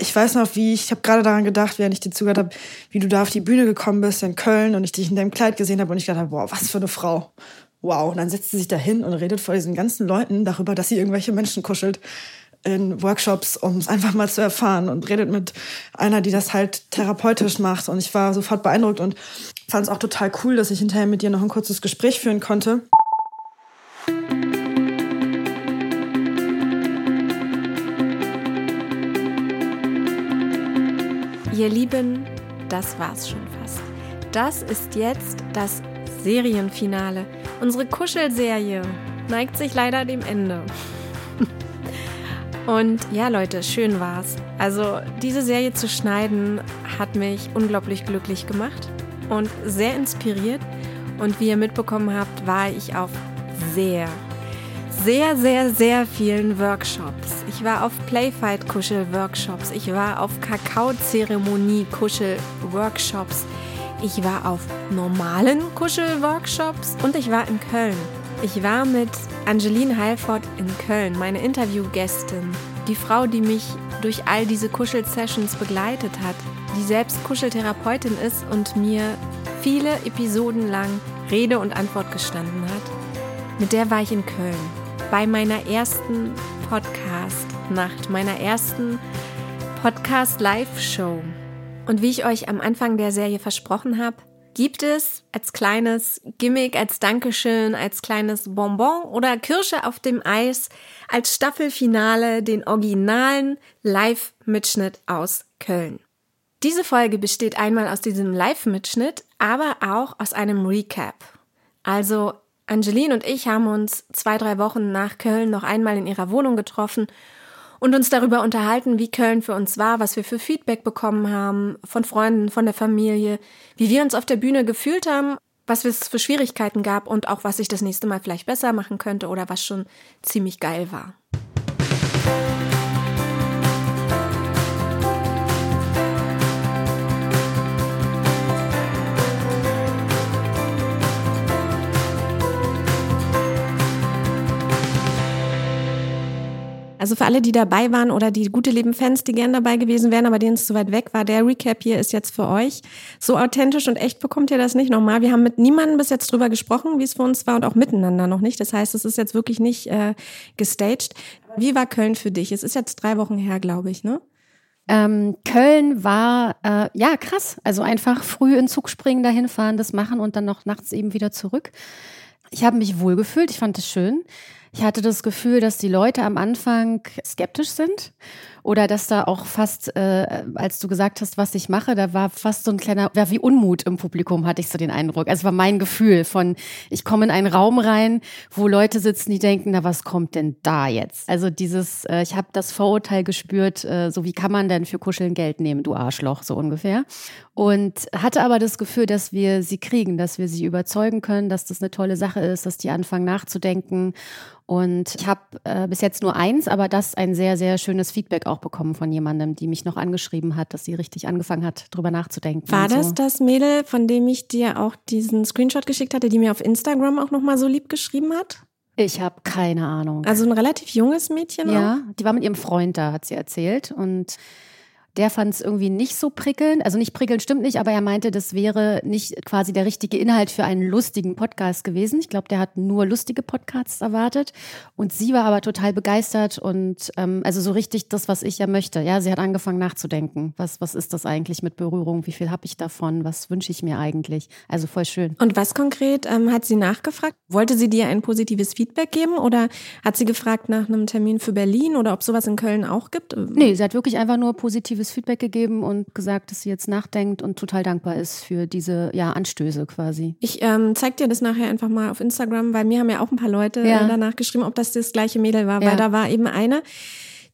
ich weiß noch, wie ich, ich habe gerade daran gedacht, während ich dir zugehört habe, wie du da auf die Bühne gekommen bist in Köln und ich dich in deinem Kleid gesehen habe und ich gedacht habe, boah, was für eine Frau. Wow. Und dann setzt sie sich da hin und redet vor diesen ganzen Leuten darüber, dass sie irgendwelche Menschen kuschelt in Workshops, um es einfach mal zu erfahren und redet mit einer, die das halt therapeutisch macht. Und ich war sofort beeindruckt und fand es auch total cool, dass ich hinterher mit dir noch ein kurzes Gespräch führen konnte. Lieben, das war's schon fast. Das ist jetzt das Serienfinale. Unsere Kuschelserie neigt sich leider dem Ende. Und ja, Leute, schön war's. Also, diese Serie zu schneiden hat mich unglaublich glücklich gemacht und sehr inspiriert. Und wie ihr mitbekommen habt, war ich auf sehr, sehr, sehr, sehr vielen Workshops. Ich war auf Playfight-Kuschel-Workshops. Ich war auf Kakao-Zeremonie-Kuschel-Workshops. Ich war auf normalen Kuschel-Workshops und ich war in Köln. Ich war mit Angeline Heilfort in Köln, meine Interviewgästin. Die Frau, die mich durch all diese Kuschel-Sessions begleitet hat, die selbst Kuscheltherapeutin ist und mir viele Episoden lang Rede und Antwort gestanden hat. Mit der war ich in Köln bei meiner ersten Podcast-Nacht, meiner ersten Podcast-Live-Show. Und wie ich euch am Anfang der Serie versprochen habe, gibt es als kleines Gimmick, als Dankeschön, als kleines Bonbon oder Kirsche auf dem Eis als Staffelfinale den originalen Live-Mitschnitt aus Köln. Diese Folge besteht einmal aus diesem Live-Mitschnitt, aber auch aus einem Recap. Also Angeline und ich haben uns zwei, drei Wochen nach Köln noch einmal in ihrer Wohnung getroffen und uns darüber unterhalten, wie Köln für uns war, was wir für Feedback bekommen haben von Freunden, von der Familie, wie wir uns auf der Bühne gefühlt haben, was es für Schwierigkeiten gab und auch was ich das nächste Mal vielleicht besser machen könnte oder was schon ziemlich geil war. Also für alle, die dabei waren oder die gute Leben-Fans, die gern dabei gewesen wären, aber denen es zu weit weg war, der Recap hier ist jetzt für euch. So authentisch und echt bekommt ihr das nicht nochmal. Wir haben mit niemandem bis jetzt drüber gesprochen, wie es für uns war und auch miteinander noch nicht. Das heißt, es ist jetzt wirklich nicht äh, gestaged. Wie war Köln für dich? Es ist jetzt drei Wochen her, glaube ich, ne? Ähm, Köln war äh, ja krass. Also einfach früh in Zug springen, dahin fahren, das machen und dann noch nachts eben wieder zurück. Ich habe mich wohlgefühlt, ich fand es schön. Ich hatte das Gefühl, dass die Leute am Anfang skeptisch sind oder dass da auch fast, äh, als du gesagt hast, was ich mache, da war fast so ein kleiner, ja, wie Unmut im Publikum, hatte ich so den Eindruck. Also war mein Gefühl von, ich komme in einen Raum rein, wo Leute sitzen, die denken, na, was kommt denn da jetzt? Also dieses, äh, ich habe das Vorurteil gespürt, äh, so wie kann man denn für Kuscheln Geld nehmen, du Arschloch, so ungefähr. Und hatte aber das Gefühl, dass wir sie kriegen, dass wir sie überzeugen können, dass das eine tolle Sache ist, dass die anfangen nachzudenken. Und ich habe äh, bis jetzt nur eins, aber das ein sehr, sehr schönes Feedback auch bekommen von jemandem, die mich noch angeschrieben hat, dass sie richtig angefangen hat, drüber nachzudenken. War das so. das Mädel, von dem ich dir auch diesen Screenshot geschickt hatte, die mir auf Instagram auch nochmal so lieb geschrieben hat? Ich habe keine Ahnung. Also ein relativ junges Mädchen? Ja, auch? die war mit ihrem Freund da, hat sie erzählt. Und der fand es irgendwie nicht so prickelnd. Also nicht prickelnd stimmt nicht, aber er meinte, das wäre nicht quasi der richtige Inhalt für einen lustigen Podcast gewesen. Ich glaube, der hat nur lustige Podcasts erwartet. Und sie war aber total begeistert und ähm, also so richtig das, was ich ja möchte. Ja, sie hat angefangen nachzudenken. Was, was ist das eigentlich mit Berührung? Wie viel habe ich davon? Was wünsche ich mir eigentlich? Also voll schön. Und was konkret ähm, hat sie nachgefragt? Wollte sie dir ein positives Feedback geben oder hat sie gefragt nach einem Termin für Berlin oder ob sowas in Köln auch gibt? Nee, sie hat wirklich einfach nur positives positives Feedback gegeben und gesagt, dass sie jetzt nachdenkt und total dankbar ist für diese ja, Anstöße quasi. Ich ähm, zeig dir das nachher einfach mal auf Instagram, weil mir haben ja auch ein paar Leute ja. danach geschrieben, ob das das gleiche Mädel war, ja. weil da war eben eine,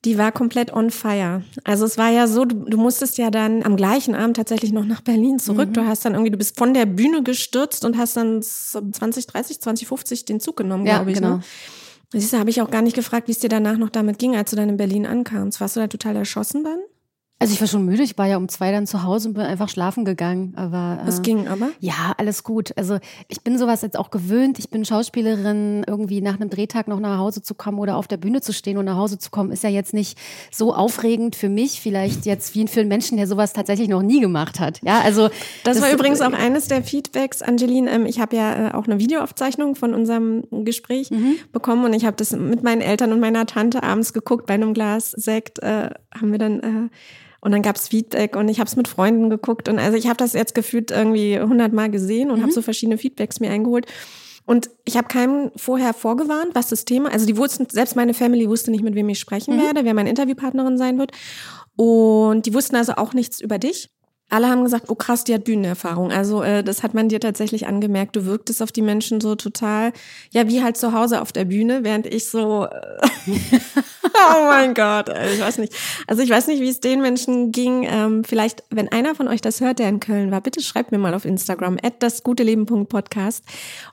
die war komplett on fire. Also es war ja so, du, du musstest ja dann am gleichen Abend tatsächlich noch nach Berlin zurück. Mhm. Du hast dann irgendwie, du bist von der Bühne gestürzt und hast dann 20, 30, 20, 50 den Zug genommen, ja, glaube ich. Ne? Genau. Ne? Siehst du, habe ich auch gar nicht gefragt, wie es dir danach noch damit ging, als du dann in Berlin ankamst. Warst du da total erschossen dann? Also ich war schon müde, ich war ja um zwei dann zu Hause und bin einfach schlafen gegangen. Aber äh, ging aber? Ja, alles gut. Also ich bin sowas jetzt auch gewöhnt. Ich bin Schauspielerin, irgendwie nach einem Drehtag noch nach Hause zu kommen oder auf der Bühne zu stehen und nach Hause zu kommen, ist ja jetzt nicht so aufregend für mich, vielleicht jetzt wie für einen Menschen, der sowas tatsächlich noch nie gemacht hat. Ja, also das, das war übrigens auch eines der Feedbacks, Angeline. Ähm, ich habe ja äh, auch eine Videoaufzeichnung von unserem Gespräch mhm. bekommen und ich habe das mit meinen Eltern und meiner Tante abends geguckt bei einem Glas Sekt. Äh, haben wir dann äh, und dann gab's Feedback und ich habe es mit Freunden geguckt. Und also ich habe das jetzt gefühlt irgendwie hundertmal gesehen und mhm. habe so verschiedene Feedbacks mir eingeholt. Und ich habe keinem vorher vorgewarnt, was das Thema, also die wussten, selbst meine Family wusste nicht, mit wem ich sprechen mhm. werde, wer meine Interviewpartnerin sein wird. Und die wussten also auch nichts über dich. Alle haben gesagt, oh krass, die hat Bühnenerfahrung. Also äh, das hat man dir tatsächlich angemerkt. Du wirktest auf die Menschen so total, ja, wie halt zu Hause auf der Bühne, während ich so, äh, oh mein Gott, ey, ich weiß nicht. Also ich weiß nicht, wie es den Menschen ging. Ähm, vielleicht, wenn einer von euch das hört, der in Köln war, bitte schreibt mir mal auf Instagram, at dasguteleben.podcast,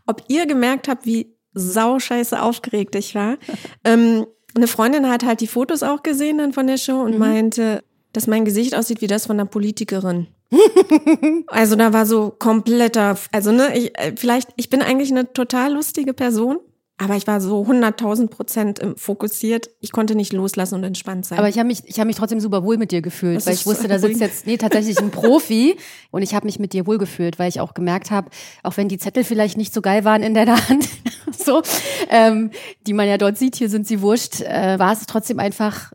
ob ihr gemerkt habt, wie sauscheiße aufgeregt ich war. ähm, eine Freundin hat halt die Fotos auch gesehen dann von der Show und mhm. meinte, dass mein Gesicht aussieht wie das von einer Politikerin. also da war so kompletter, also ne, ich, äh, vielleicht, ich bin eigentlich eine total lustige Person, aber ich war so 100.000 Prozent fokussiert. Ich konnte nicht loslassen und entspannt sein. Aber ich habe mich, ich habe mich trotzdem super wohl mit dir gefühlt, das weil ich wusste, da sitzt jetzt nee tatsächlich ein Profi und ich habe mich mit dir wohl gefühlt, weil ich auch gemerkt habe, auch wenn die Zettel vielleicht nicht so geil waren in der Hand, so, ähm, die man ja dort sieht, hier sind sie wurscht, äh, war es trotzdem einfach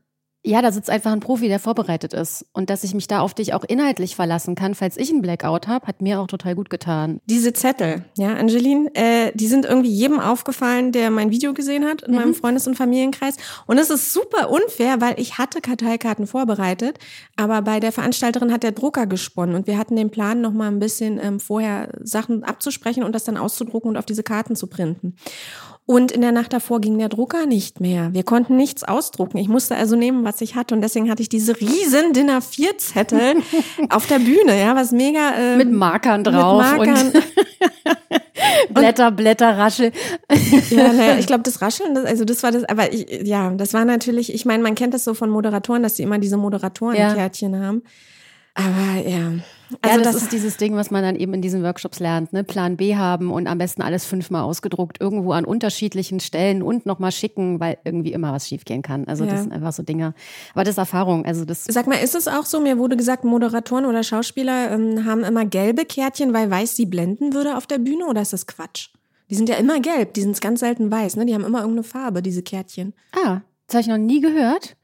ja, da sitzt einfach ein Profi, der vorbereitet ist. Und dass ich mich da auf dich auch inhaltlich verlassen kann, falls ich einen Blackout habe, hat mir auch total gut getan. Diese Zettel, ja, Angeline, äh, die sind irgendwie jedem aufgefallen, der mein Video gesehen hat in mhm. meinem Freundes- und Familienkreis. Und es ist super unfair, weil ich hatte Karteikarten vorbereitet, aber bei der Veranstalterin hat der Drucker gesponnen und wir hatten den Plan, noch mal ein bisschen ähm, vorher Sachen abzusprechen und das dann auszudrucken und auf diese Karten zu printen. Und in der Nacht davor ging der Drucker nicht mehr. Wir konnten nichts ausdrucken. Ich musste also nehmen, was ich hatte. Und deswegen hatte ich diese riesen Dinner a 4 Zettel auf der Bühne, ja, was mega. Ähm, mit Markern drauf. Mit Markern. Und Blätter, Blätter, Raschel. ja, naja, ich glaube, das Rascheln, das, also das war das, aber ich, ja, das war natürlich, ich meine, man kennt das so von Moderatoren, dass sie immer diese Moderatorenkärtchen ja. haben. Aber ja. Also ja, das, das, ist dieses Ding, was man dann eben in diesen Workshops lernt, ne? Plan B haben und am besten alles fünfmal ausgedruckt, irgendwo an unterschiedlichen Stellen und nochmal schicken, weil irgendwie immer was schiefgehen kann. Also ja. das sind einfach so Dinge. Aber das ist Erfahrung. Also das. Sag mal, ist es auch so? Mir wurde gesagt, Moderatoren oder Schauspieler ähm, haben immer gelbe Kärtchen, weil weiß sie blenden würde auf der Bühne oder ist das Quatsch? Die sind ja immer gelb, die sind ganz selten weiß, ne? Die haben immer irgendeine Farbe, diese Kärtchen. Ah, das habe ich noch nie gehört.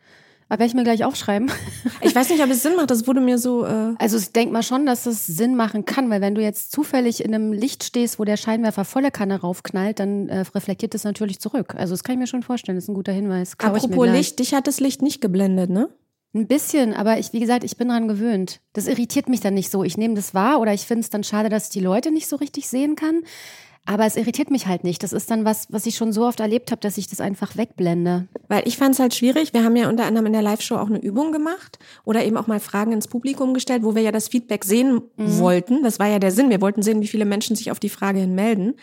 Werde ich mir gleich aufschreiben. Ich weiß nicht, ob es Sinn macht. Das wurde mir so. Äh also ich denke mal schon, dass es Sinn machen kann, weil wenn du jetzt zufällig in einem Licht stehst, wo der Scheinwerfer volle Kanne raufknallt, dann äh, reflektiert das natürlich zurück. Also das kann ich mir schon vorstellen. Das ist ein guter Hinweis. Klau Apropos Licht, dich hat das Licht nicht geblendet, ne? Ein bisschen, aber ich, wie gesagt, ich bin daran gewöhnt. Das irritiert mich dann nicht so. Ich nehme das wahr oder ich finde es dann schade, dass ich die Leute nicht so richtig sehen kann. Aber es irritiert mich halt nicht. Das ist dann was, was ich schon so oft erlebt habe, dass ich das einfach wegblende. Weil ich fand es halt schwierig. Wir haben ja unter anderem in der Live-Show auch eine Übung gemacht oder eben auch mal Fragen ins Publikum gestellt, wo wir ja das Feedback sehen mhm. wollten. Das war ja der Sinn. Wir wollten sehen, wie viele Menschen sich auf die Frage hin melden.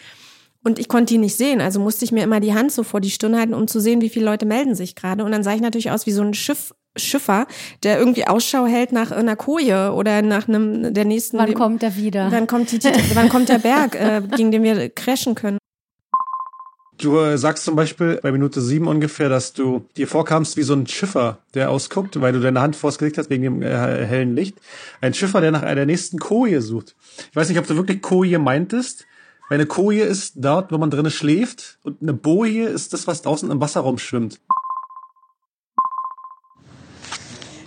Und ich konnte die nicht sehen, also musste ich mir immer die Hand so vor die Stirn halten, um zu sehen, wie viele Leute melden sich gerade. Und dann sah ich natürlich aus wie so ein Schiff Schiffer, der irgendwie Ausschau hält nach einer Koje oder nach einem der nächsten. Wann kommt er wieder? Wann kommt, die, wann kommt der Berg, äh, gegen den wir crashen können? Du äh, sagst zum Beispiel bei Minute sieben ungefähr, dass du dir vorkamst wie so ein Schiffer, der ausguckt, weil du deine Hand vors hast wegen dem äh, hellen Licht. Ein Schiffer, der nach der nächsten Koje sucht. Ich weiß nicht, ob du wirklich Koje meintest. Eine Koje ist dort, wo man drinnen schläft und eine Boje ist das, was draußen im Wasserraum schwimmt.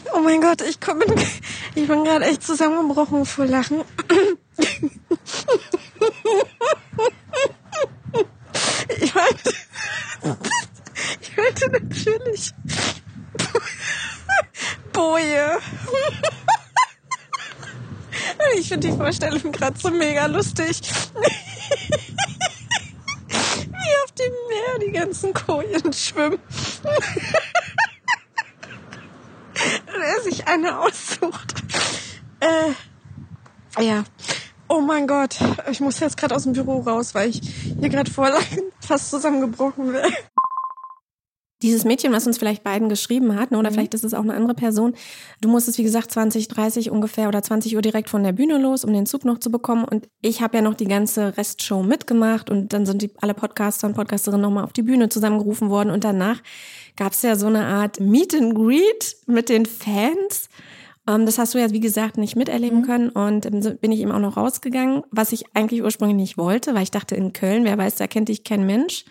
Oh mein Gott, ich komm ich bin gerade echt zusammengebrochen vor Lachen. Ich meinte, ich meinte natürlich Boje. Ich finde die Vorstellung gerade so mega lustig. Wie auf dem Meer die ganzen Kojen schwimmen er sich eine aussucht. Äh, ja. Oh mein Gott, ich muss jetzt gerade aus dem Büro raus, weil ich hier gerade vor fast zusammengebrochen wäre. dieses Mädchen, was uns vielleicht beiden geschrieben hat, ne, oder mhm. vielleicht ist es auch eine andere Person, du musstest, wie gesagt, 20, 30 ungefähr oder 20 Uhr direkt von der Bühne los, um den Zug noch zu bekommen. Und ich habe ja noch die ganze Restshow mitgemacht und dann sind die alle Podcaster und Podcasterinnen nochmal auf die Bühne zusammengerufen worden. Und danach gab es ja so eine Art Meet and Greet mit den Fans. Ähm, das hast du ja, wie gesagt, nicht miterleben mhm. können. Und ähm, bin ich eben auch noch rausgegangen, was ich eigentlich ursprünglich nicht wollte, weil ich dachte, in Köln, wer weiß, da kennt dich kein Mensch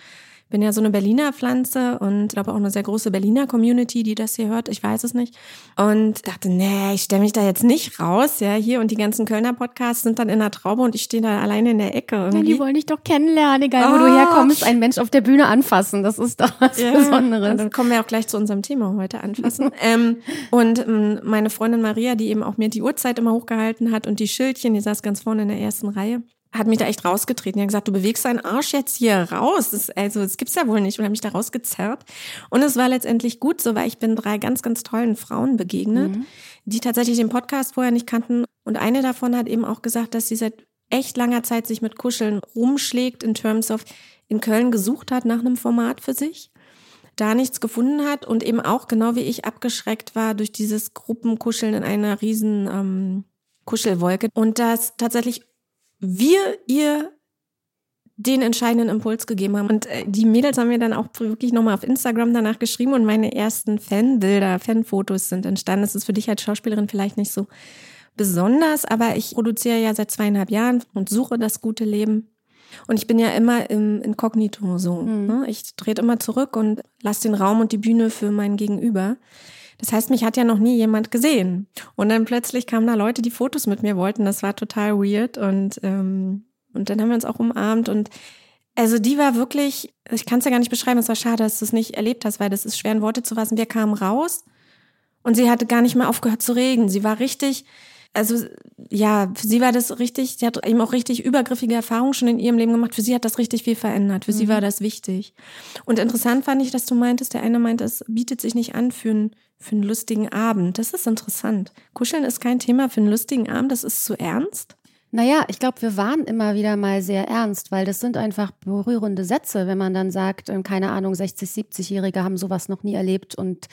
bin ja so eine Berliner Pflanze und glaube auch eine sehr große Berliner Community, die das hier hört. Ich weiß es nicht. Und dachte, nee, ich stelle mich da jetzt nicht raus. Ja, hier und die ganzen Kölner Podcasts sind dann in der Traube und ich stehe da alleine in der Ecke. Irgendwie. Ja, die wollen dich doch kennenlernen, egal oh. wo du herkommst, einen Mensch auf der Bühne anfassen. Das ist doch was ja. Besonderes. Und dann kommen wir auch gleich zu unserem Thema heute anfassen. ähm, und ähm, meine Freundin Maria, die eben auch mir die Uhrzeit immer hochgehalten hat und die Schildchen, die saß ganz vorne in der ersten Reihe hat mich da echt rausgetreten. Er hat gesagt, du bewegst deinen Arsch jetzt hier raus. Das, also, das gibt's ja wohl nicht. Und hat mich da rausgezerrt. Und es war letztendlich gut so, weil ich bin drei ganz, ganz tollen Frauen begegnet, mhm. die tatsächlich den Podcast vorher nicht kannten. Und eine davon hat eben auch gesagt, dass sie seit echt langer Zeit sich mit Kuscheln rumschlägt, in terms of in Köln gesucht hat nach einem Format für sich da nichts gefunden hat und eben auch genau wie ich abgeschreckt war durch dieses Gruppenkuscheln in einer riesen ähm, Kuschelwolke und das tatsächlich wir ihr den entscheidenden Impuls gegeben haben. Und äh, die Mädels haben mir dann auch wirklich nochmal auf Instagram danach geschrieben und meine ersten Fanbilder, Fanfotos sind entstanden. Das ist für dich als Schauspielerin vielleicht nicht so besonders, aber ich produziere ja seit zweieinhalb Jahren und suche das gute Leben. Und ich bin ja immer im Inkognito so. Mhm. Ne? Ich drehe immer zurück und lasse den Raum und die Bühne für mein Gegenüber. Das heißt, mich hat ja noch nie jemand gesehen. Und dann plötzlich kamen da Leute, die Fotos mit mir wollten. Das war total weird. Und, ähm, und dann haben wir uns auch umarmt. Und also die war wirklich, ich kann es ja gar nicht beschreiben, es war schade, dass du es nicht erlebt hast, weil das ist schwer in Worte zu fassen. Wir kamen raus und sie hatte gar nicht mehr aufgehört zu reden. Sie war richtig, also ja, für sie war das richtig, sie hat eben auch richtig übergriffige Erfahrungen schon in ihrem Leben gemacht. Für sie hat das richtig viel verändert. Für mhm. sie war das wichtig. Und interessant fand ich, dass du meintest, der eine meint, es bietet sich nicht an für, ein, für einen lustigen Abend. Das ist interessant. Kuscheln ist kein Thema für einen lustigen Abend, das ist zu ernst. Naja, ich glaube, wir waren immer wieder mal sehr ernst, weil das sind einfach berührende Sätze, wenn man dann sagt, ähm, keine Ahnung, 60, 70-Jährige haben sowas noch nie erlebt und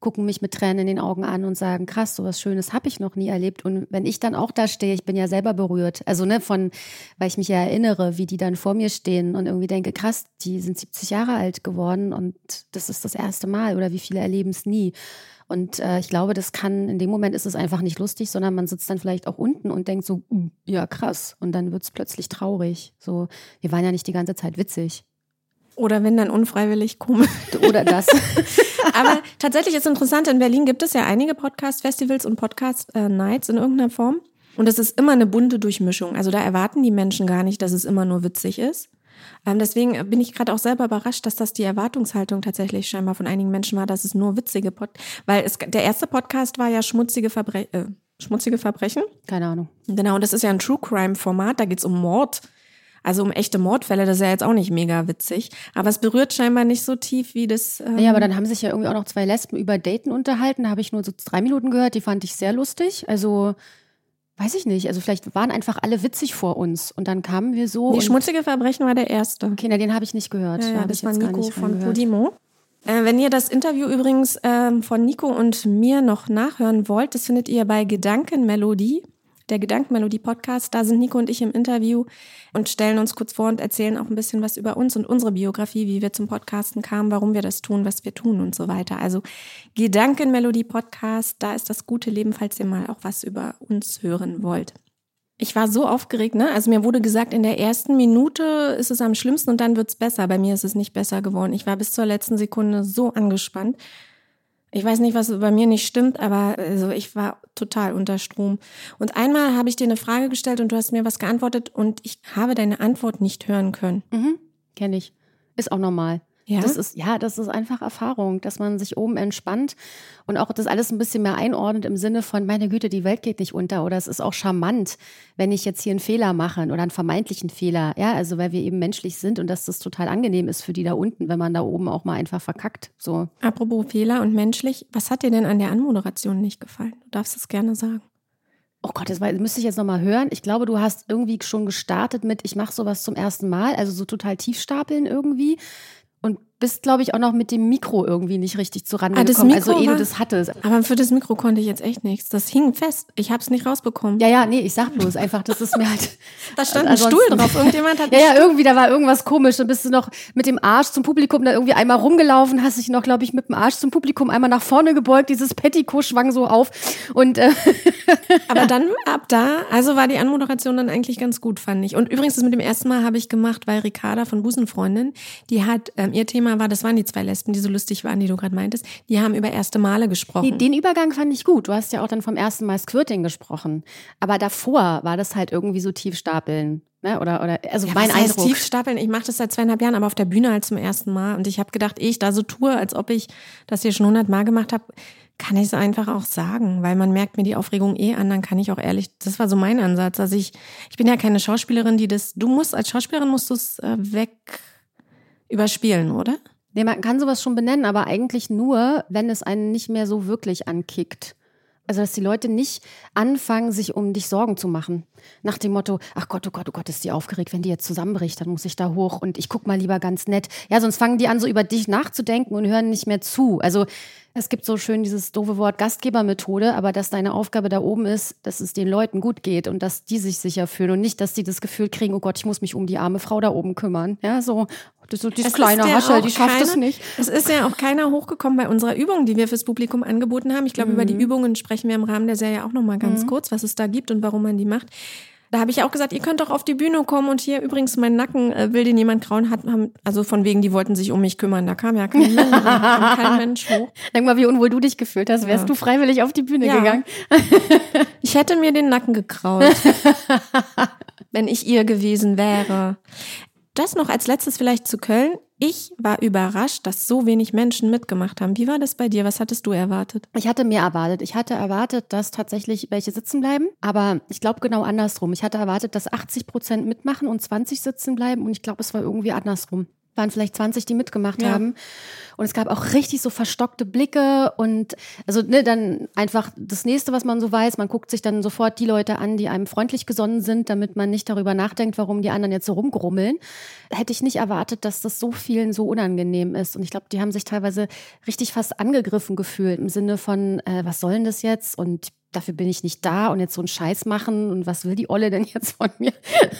gucken mich mit Tränen in den Augen an und sagen, krass, so was Schönes habe ich noch nie erlebt. Und wenn ich dann auch da stehe, ich bin ja selber berührt. Also ne, von, weil ich mich ja erinnere, wie die dann vor mir stehen und irgendwie denke, krass, die sind 70 Jahre alt geworden und das ist das erste Mal oder wie viele erleben es nie. Und äh, ich glaube, das kann, in dem Moment ist es einfach nicht lustig, sondern man sitzt dann vielleicht auch unten und denkt so, uh, ja krass. Und dann wird es plötzlich traurig. So, wir waren ja nicht die ganze Zeit witzig. Oder wenn dann unfreiwillig komisch. Oder das. Aber tatsächlich ist interessant, in Berlin gibt es ja einige Podcast-Festivals und Podcast-Nights in irgendeiner Form. Und es ist immer eine bunte Durchmischung. Also da erwarten die Menschen gar nicht, dass es immer nur witzig ist. Ähm, deswegen bin ich gerade auch selber überrascht, dass das die Erwartungshaltung tatsächlich scheinbar von einigen Menschen war, dass es nur witzige Pod weil es der erste Podcast war ja schmutzige Verbre äh, schmutzige Verbrechen. Keine Ahnung. Genau, und das ist ja ein True Crime Format, da geht's um Mord. Also um echte Mordfälle, das ist ja jetzt auch nicht mega witzig. Aber es berührt scheinbar nicht so tief wie das. Ähm ja, aber dann haben sich ja irgendwie auch noch zwei Lesben über Daten unterhalten. Da habe ich nur so drei Minuten gehört, die fand ich sehr lustig. Also weiß ich nicht. Also vielleicht waren einfach alle witzig vor uns und dann kamen wir so. Die schmutzige Verbrechen war der erste. Okay, na, den habe ich nicht gehört. Ja, ja das war Nico von Podimo. Äh, wenn ihr das Interview übrigens ähm, von Nico und mir noch nachhören wollt, das findet ihr bei Gedankenmelodie der Gedankenmelodie-Podcast. Da sind Nico und ich im Interview und stellen uns kurz vor und erzählen auch ein bisschen was über uns und unsere Biografie, wie wir zum Podcasten kamen, warum wir das tun, was wir tun und so weiter. Also Gedankenmelodie-Podcast, da ist das gute Leben, falls ihr mal auch was über uns hören wollt. Ich war so aufgeregt, ne? Also mir wurde gesagt, in der ersten Minute ist es am schlimmsten und dann wird's besser. Bei mir ist es nicht besser geworden. Ich war bis zur letzten Sekunde so angespannt. Ich weiß nicht, was bei mir nicht stimmt, aber also ich war total unter Strom. Und einmal habe ich dir eine Frage gestellt und du hast mir was geantwortet und ich habe deine Antwort nicht hören können. Mhm, Kenne ich. Ist auch normal. Ja? Das ist, ja, das ist einfach Erfahrung, dass man sich oben entspannt und auch das alles ein bisschen mehr einordnet im Sinne von, meine Güte, die Welt geht nicht unter oder es ist auch charmant, wenn ich jetzt hier einen Fehler mache oder einen vermeintlichen Fehler. Ja, also weil wir eben menschlich sind und dass das total angenehm ist für die da unten, wenn man da oben auch mal einfach verkackt. So. Apropos Fehler und menschlich, was hat dir denn an der Anmoderation nicht gefallen? Du darfst es gerne sagen. Oh Gott, das müsste ich jetzt nochmal hören. Ich glaube, du hast irgendwie schon gestartet mit, ich mache sowas zum ersten Mal, also so total tiefstapeln irgendwie. Und bist, glaube ich, auch noch mit dem Mikro irgendwie nicht richtig zurande Ah, gekommen. Mikro also ehe du das hattest. Aber für das Mikro konnte ich jetzt echt nichts. Das hing fest. Ich habe es nicht rausbekommen. Ja, ja, nee, ich sag bloß einfach, das ist mir halt. Da stand ein Stuhl drauf. Irgendjemand hat Ja, ja, irgendwie, da war irgendwas komisch. Dann bist du noch mit dem Arsch zum Publikum da irgendwie einmal rumgelaufen, hast dich noch, glaube ich, mit dem Arsch zum Publikum einmal nach vorne gebeugt, dieses Petticoat schwang so auf. Und äh, Aber dann ab da, also war die Anmoderation dann eigentlich ganz gut, fand ich. Und übrigens, das mit dem ersten Mal habe ich gemacht, weil Ricarda von Busenfreundin, die hat, ähm, ihr Thema war, das waren die zwei Lesben, die so lustig waren, die du gerade meintest, die haben über erste Male gesprochen. nee, den Übergang fand ich gut. Du hast ja auch dann vom ersten Mal Squirting gesprochen. Aber davor war das halt irgendwie so tief stapeln. Ne? Oder, oder, also Ja, mein was Eindruck. tief stapeln? Ich mache das seit zweieinhalb Jahren, aber auf der Bühne halt zum ersten Mal. Und ich habe gedacht, ehe ich da so tue, als ob ich das hier schon hundertmal gemacht habe, kann ich es einfach auch sagen, weil man merkt mir die Aufregung eh an, dann kann ich auch ehrlich, das war so mein Ansatz. Also ich, ich bin ja keine Schauspielerin, die das, du musst, als Schauspielerin musst du es äh, weg überspielen, oder? Nee, man kann sowas schon benennen, aber eigentlich nur, wenn es einen nicht mehr so wirklich ankickt. Also, dass die Leute nicht anfangen, sich um dich Sorgen zu machen. Nach dem Motto, ach Gott, oh Gott, oh Gott, ist die aufgeregt, wenn die jetzt zusammenbricht, dann muss ich da hoch und ich guck mal lieber ganz nett. Ja, sonst fangen die an, so über dich nachzudenken und hören nicht mehr zu. Also, es gibt so schön dieses doofe Wort Gastgebermethode, aber dass deine Aufgabe da oben ist, dass es den Leuten gut geht und dass die sich sicher fühlen und nicht, dass die das Gefühl kriegen, oh Gott, ich muss mich um die arme Frau da oben kümmern. Ja, so, das, so dieses Es kleine Haschel, die schafft es keiner- nicht. Es ist ja auch keiner hochgekommen bei unserer Übung, die wir fürs Publikum angeboten haben. Ich glaube, über die Mhm. Übungen sprechen wir im Rahmen der Serie auch noch mal ganz kurz, was es da gibt und warum man die macht. Da habe ich auch gesagt, ihr könnt doch auf die Bühne kommen und hier übrigens mein Nacken äh, will den jemand grauen hat, haben, also von wegen, die wollten sich um mich kümmern. Da kam ja kein Mensch, kein Mensch hoch. Denk mal, wie unwohl du dich gefühlt hast. Wärst Ja. du freiwillig auf die Bühne Ja. gegangen? Ich hätte mir den Nacken gekraut, wenn ich ihr gewesen wäre. Das noch als letztes vielleicht zu Köln. Ich war überrascht, dass so wenig Menschen mitgemacht haben. Wie war das bei dir? Was hattest du erwartet? Ich hatte mehr erwartet. Ich hatte erwartet, dass tatsächlich welche sitzen bleiben. Aber ich glaube genau andersrum. Ich hatte erwartet, dass 80 Prozent mitmachen und 20 sitzen bleiben. Und ich glaube, es war irgendwie andersrum. Waren vielleicht 20, die mitgemacht Ja. haben. Und es gab auch richtig so verstockte Blicke und also ne, dann einfach das nächste, was man so weiß, man guckt sich dann sofort die Leute an, die einem freundlich gesonnen sind, damit man nicht darüber nachdenkt, warum die anderen jetzt so rumgrummeln. Hätte ich nicht erwartet, dass das so vielen so unangenehm ist. Und ich glaube, die haben sich teilweise richtig fast angegriffen gefühlt im Sinne von, äh, was soll denn das jetzt? Und dafür bin ich nicht da und jetzt so einen Scheiß machen und was will die Olle denn jetzt von mir?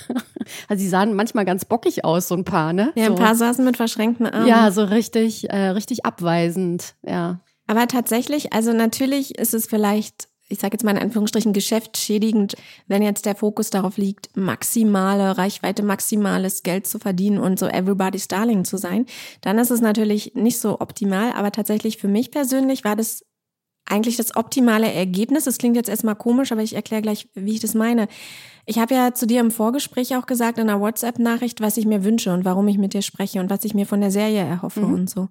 also sie sahen manchmal ganz bockig aus, so ein paar, ne? Ja, so. ein paar saßen mit verschränkten Armen. Ja, so richtig, äh, richtig abweisend, ja. Aber tatsächlich, also natürlich ist es vielleicht, ich sage jetzt mal in Anführungsstrichen, geschäftsschädigend, wenn jetzt der Fokus darauf liegt, maximale Reichweite, maximales Geld zu verdienen und so everybody's darling zu sein. Dann ist es natürlich nicht so optimal. Aber tatsächlich für mich persönlich war das eigentlich das optimale Ergebnis. Das klingt jetzt erstmal komisch, aber ich erkläre gleich, wie ich das meine. Ich habe ja zu dir im Vorgespräch auch gesagt, in einer WhatsApp-Nachricht, was ich mir wünsche und warum ich mit dir spreche und was ich mir von der Serie erhoffe und so.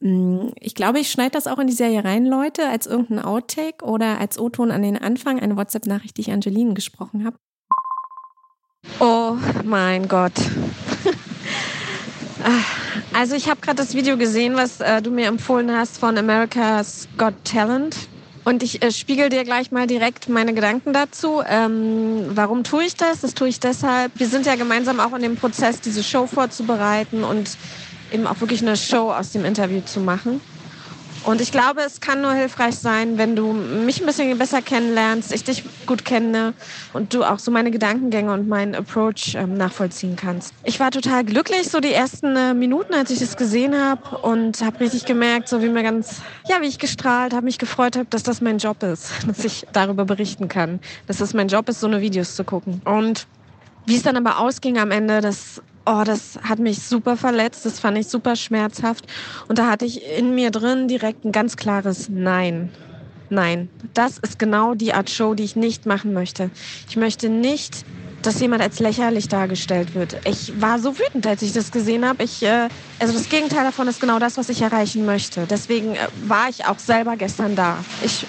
Mm, Ich glaube, ich schneide das auch in die Serie rein, Leute, als irgendein Outtake oder als O-Ton an den Anfang, eine WhatsApp-Nachricht, die ich Angeline gesprochen habe. Oh mein Gott. Also ich habe gerade das Video gesehen, was äh, du mir empfohlen hast von America's Got Talent. Und ich äh, spiegel dir gleich mal direkt meine Gedanken dazu. Ähm, warum tue ich das? Das tue ich deshalb. Wir sind ja gemeinsam auch in dem Prozess, diese Show vorzubereiten und eben auch wirklich eine Show aus dem Interview zu machen. Und ich glaube, es kann nur hilfreich sein, wenn du mich ein bisschen besser kennenlernst, ich dich gut kenne und du auch so meine Gedankengänge und meinen Approach ähm, nachvollziehen kannst. Ich war total glücklich, so die ersten äh, Minuten, als ich das gesehen habe und habe richtig gemerkt, so wie mir ganz, ja, wie ich gestrahlt habe, mich gefreut habe, dass das mein Job ist, dass ich darüber berichten kann, dass das mein Job ist, so eine Videos zu gucken. Und wie es dann aber ausging am Ende, das, oh, das hat mich super verletzt, das fand ich super schmerzhaft. Und da hatte ich in mir drin direkt ein ganz klares Nein. Nein, das ist genau die Art Show, die ich nicht machen möchte. Ich möchte nicht, dass jemand als lächerlich dargestellt wird. Ich war so wütend, als ich das gesehen habe. Ich, äh, also das Gegenteil davon ist genau das, was ich erreichen möchte. Deswegen äh, war ich auch selber gestern da. Ich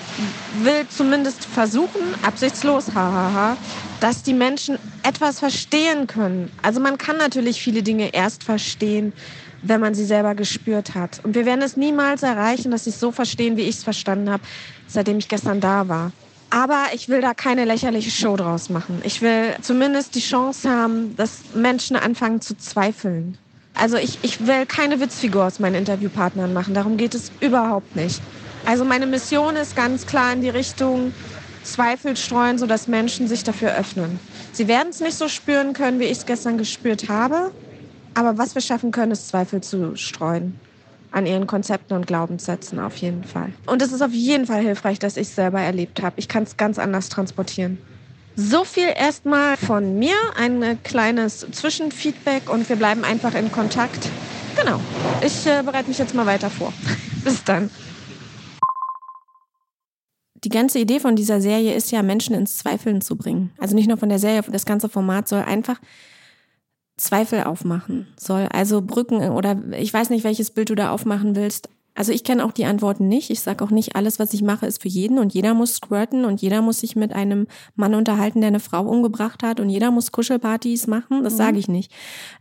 will zumindest versuchen, absichtslos, hahaha, dass die Menschen etwas verstehen können. Also man kann natürlich viele Dinge erst verstehen, wenn man sie selber gespürt hat. Und wir werden es niemals erreichen, dass sie es so verstehen, wie ich es verstanden habe, seitdem ich gestern da war. Aber ich will da keine lächerliche Show draus machen. Ich will zumindest die Chance haben, dass Menschen anfangen zu zweifeln. Also ich, ich will keine Witzfigur aus meinen Interviewpartnern machen. Darum geht es überhaupt nicht. Also meine Mission ist ganz klar in die Richtung Zweifel streuen, sodass Menschen sich dafür öffnen. Sie werden es nicht so spüren können, wie ich es gestern gespürt habe. Aber was wir schaffen können, ist Zweifel zu streuen. An ihren Konzepten und Glaubenssätzen auf jeden Fall. Und es ist auf jeden Fall hilfreich, dass ich es selber erlebt habe. Ich kann es ganz anders transportieren. So viel erstmal von mir, ein kleines Zwischenfeedback und wir bleiben einfach in Kontakt. Genau. Ich äh, bereite mich jetzt mal weiter vor. Bis dann. Die ganze Idee von dieser Serie ist ja, Menschen ins Zweifeln zu bringen. Also nicht nur von der Serie, das ganze Format soll einfach Zweifel aufmachen. Soll also Brücken oder ich weiß nicht, welches Bild du da aufmachen willst. Also ich kenne auch die Antworten nicht. Ich sage auch nicht, alles, was ich mache, ist für jeden und jeder muss squirten und jeder muss sich mit einem Mann unterhalten, der eine Frau umgebracht hat und jeder muss Kuschelpartys machen. Das mhm. sage ich nicht.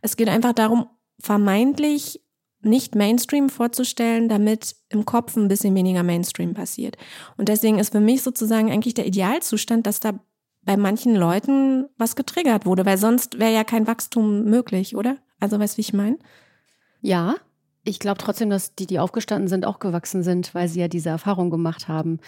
Es geht einfach darum, vermeintlich nicht Mainstream vorzustellen, damit im Kopf ein bisschen weniger Mainstream passiert. Und deswegen ist für mich sozusagen eigentlich der Idealzustand, dass da bei manchen Leuten was getriggert wurde, weil sonst wäre ja kein Wachstum möglich, oder? Also weißt du, wie ich meine? Ja, ich glaube trotzdem, dass die, die aufgestanden sind, auch gewachsen sind, weil sie ja diese Erfahrung gemacht haben.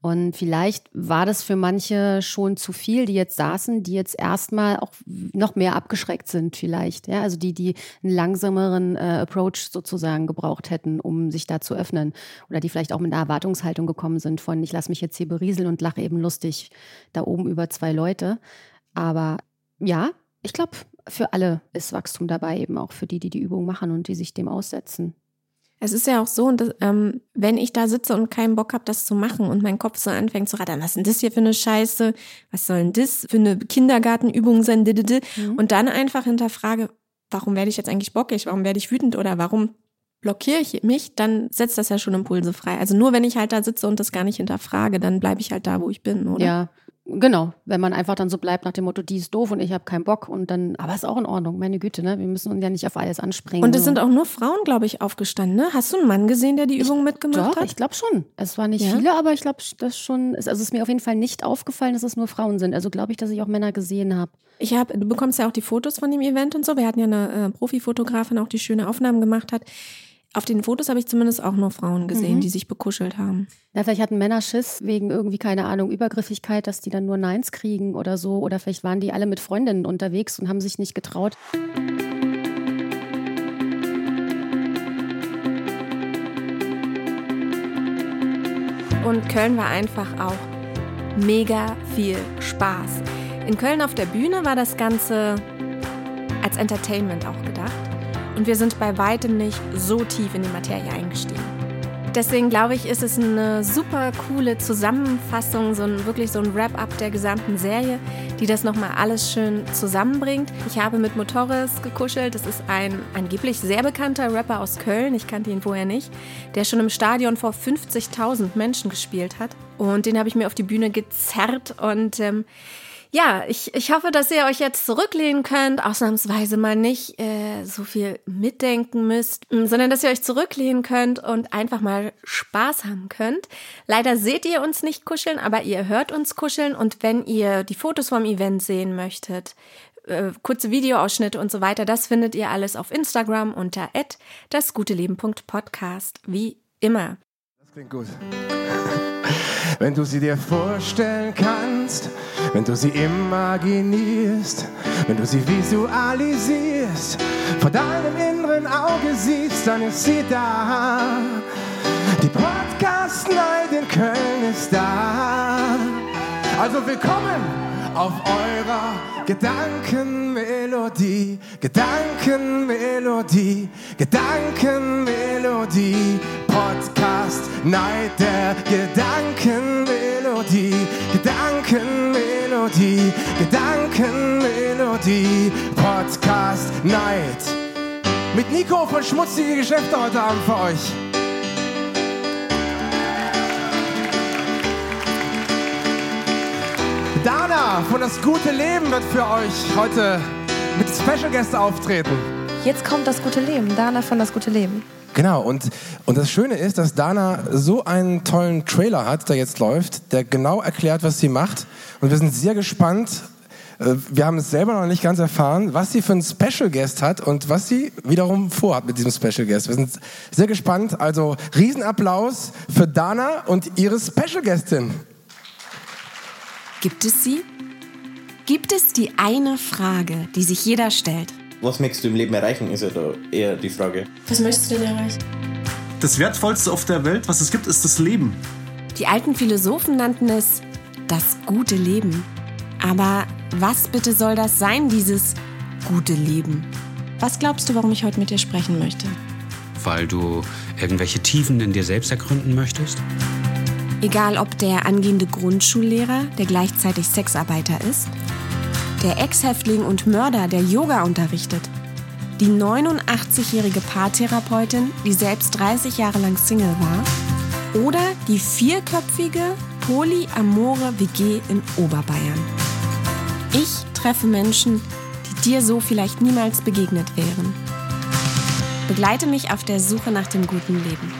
Und vielleicht war das für manche schon zu viel, die jetzt saßen, die jetzt erstmal auch noch mehr abgeschreckt sind, vielleicht. Ja, also die, die einen langsameren äh, Approach sozusagen gebraucht hätten, um sich da zu öffnen. Oder die vielleicht auch mit einer Erwartungshaltung gekommen sind von, ich lasse mich jetzt hier berieseln und lache eben lustig da oben über zwei Leute. Aber ja, ich glaube, für alle ist Wachstum dabei, eben auch für die, die die Übung machen und die sich dem aussetzen. Es ist ja auch so, dass, ähm, wenn ich da sitze und keinen Bock habe, das zu machen und mein Kopf so anfängt zu rattern, was ist denn das hier für eine Scheiße? Was soll denn das für eine Kindergartenübung sein? Mhm. Und dann einfach hinterfrage, warum werde ich jetzt eigentlich bockig? Warum werde ich wütend? Oder warum blockiere ich mich? Dann setzt das ja schon Impulse frei. Also nur wenn ich halt da sitze und das gar nicht hinterfrage, dann bleibe ich halt da, wo ich bin, oder? Ja, Genau, wenn man einfach dann so bleibt nach dem Motto, die ist doof und ich habe keinen Bock und dann, aber ist auch in Ordnung, meine Güte, ne? Wir müssen uns ja nicht auf alles anspringen. Und es sind auch nur Frauen, glaube ich, aufgestanden, ne? Hast du einen Mann gesehen, der die Übung mitgemacht doch, hat? ich glaube schon. Es war nicht ja? viele, aber ich glaube, das schon, also es ist mir auf jeden Fall nicht aufgefallen, dass es nur Frauen sind. Also glaube ich, dass ich auch Männer gesehen habe. Ich habe, du bekommst ja auch die Fotos von dem Event und so. Wir hatten ja eine äh, Profifotografin, auch die schöne Aufnahmen gemacht hat. Auf den Fotos habe ich zumindest auch nur Frauen gesehen, mhm. die sich bekuschelt haben. Ja, vielleicht hatten Männer Schiss wegen irgendwie, keine Ahnung, Übergriffigkeit, dass die dann nur Neins kriegen oder so. Oder vielleicht waren die alle mit Freundinnen unterwegs und haben sich nicht getraut. Und Köln war einfach auch mega viel Spaß. In Köln auf der Bühne war das Ganze als Entertainment auch gedacht und wir sind bei weitem nicht so tief in die Materie eingestiegen. Deswegen glaube ich, ist es eine super coole Zusammenfassung, so ein, wirklich so ein Wrap-up der gesamten Serie, die das nochmal alles schön zusammenbringt. Ich habe mit Motoris gekuschelt. Das ist ein angeblich sehr bekannter Rapper aus Köln. Ich kannte ihn vorher nicht. Der schon im Stadion vor 50.000 Menschen gespielt hat. Und den habe ich mir auf die Bühne gezerrt und ähm, ja, ich, ich hoffe, dass ihr euch jetzt zurücklehnen könnt, ausnahmsweise mal nicht äh, so viel mitdenken müsst, sondern dass ihr euch zurücklehnen könnt und einfach mal Spaß haben könnt. Leider seht ihr uns nicht kuscheln, aber ihr hört uns kuscheln und wenn ihr die Fotos vom Event sehen möchtet, äh, kurze Videoausschnitte und so weiter, das findet ihr alles auf Instagram unter dasguteleben.podcast, wie immer. Das klingt gut. Wenn du sie dir vorstellen kannst, wenn du sie imaginierst, wenn du sie visualisierst, vor deinem inneren Auge siehst, dann ist sie da. Die Podcast Night in Köln ist da. Also willkommen auf eurer Gedankenmelodie, Gedankenmelodie, Gedankenmelodie, Podcast Night der Gedankenmelodie, Gedankenmelodie, Gedankenmelodie, Podcast Night. Mit Nico von Schmutzige Geschäfte heute Abend für euch. Von Das Gute Leben wird für euch heute mit Special Guest auftreten. Jetzt kommt das gute Leben. Dana von Das Gute Leben. Genau, und, und das Schöne ist, dass Dana so einen tollen Trailer hat, der jetzt läuft, der genau erklärt, was sie macht. Und wir sind sehr gespannt, Äh, wir haben es selber noch nicht ganz erfahren, was sie für einen Special Guest hat und was sie wiederum vorhat mit diesem Special Guest. Wir sind sehr gespannt. Also Riesenapplaus für Dana und ihre Special Guestin. Gibt es sie? Gibt es die eine Frage, die sich jeder stellt? Was möchtest du im Leben erreichen, ist ja da eher die Frage. Was möchtest du denn erreichen? Das Wertvollste auf der Welt, was es gibt, ist das Leben. Die alten Philosophen nannten es das gute Leben. Aber was bitte soll das sein, dieses gute Leben? Was glaubst du, warum ich heute mit dir sprechen möchte? Weil du irgendwelche Tiefen in dir selbst ergründen möchtest? Egal ob der angehende Grundschullehrer, der gleichzeitig Sexarbeiter ist, der Ex-Häftling und Mörder, der Yoga unterrichtet, die 89-jährige Paartherapeutin, die selbst 30 Jahre lang Single war, oder die vierköpfige polyamore WG in Oberbayern. Ich treffe Menschen, die dir so vielleicht niemals begegnet wären. Begleite mich auf der Suche nach dem guten Leben.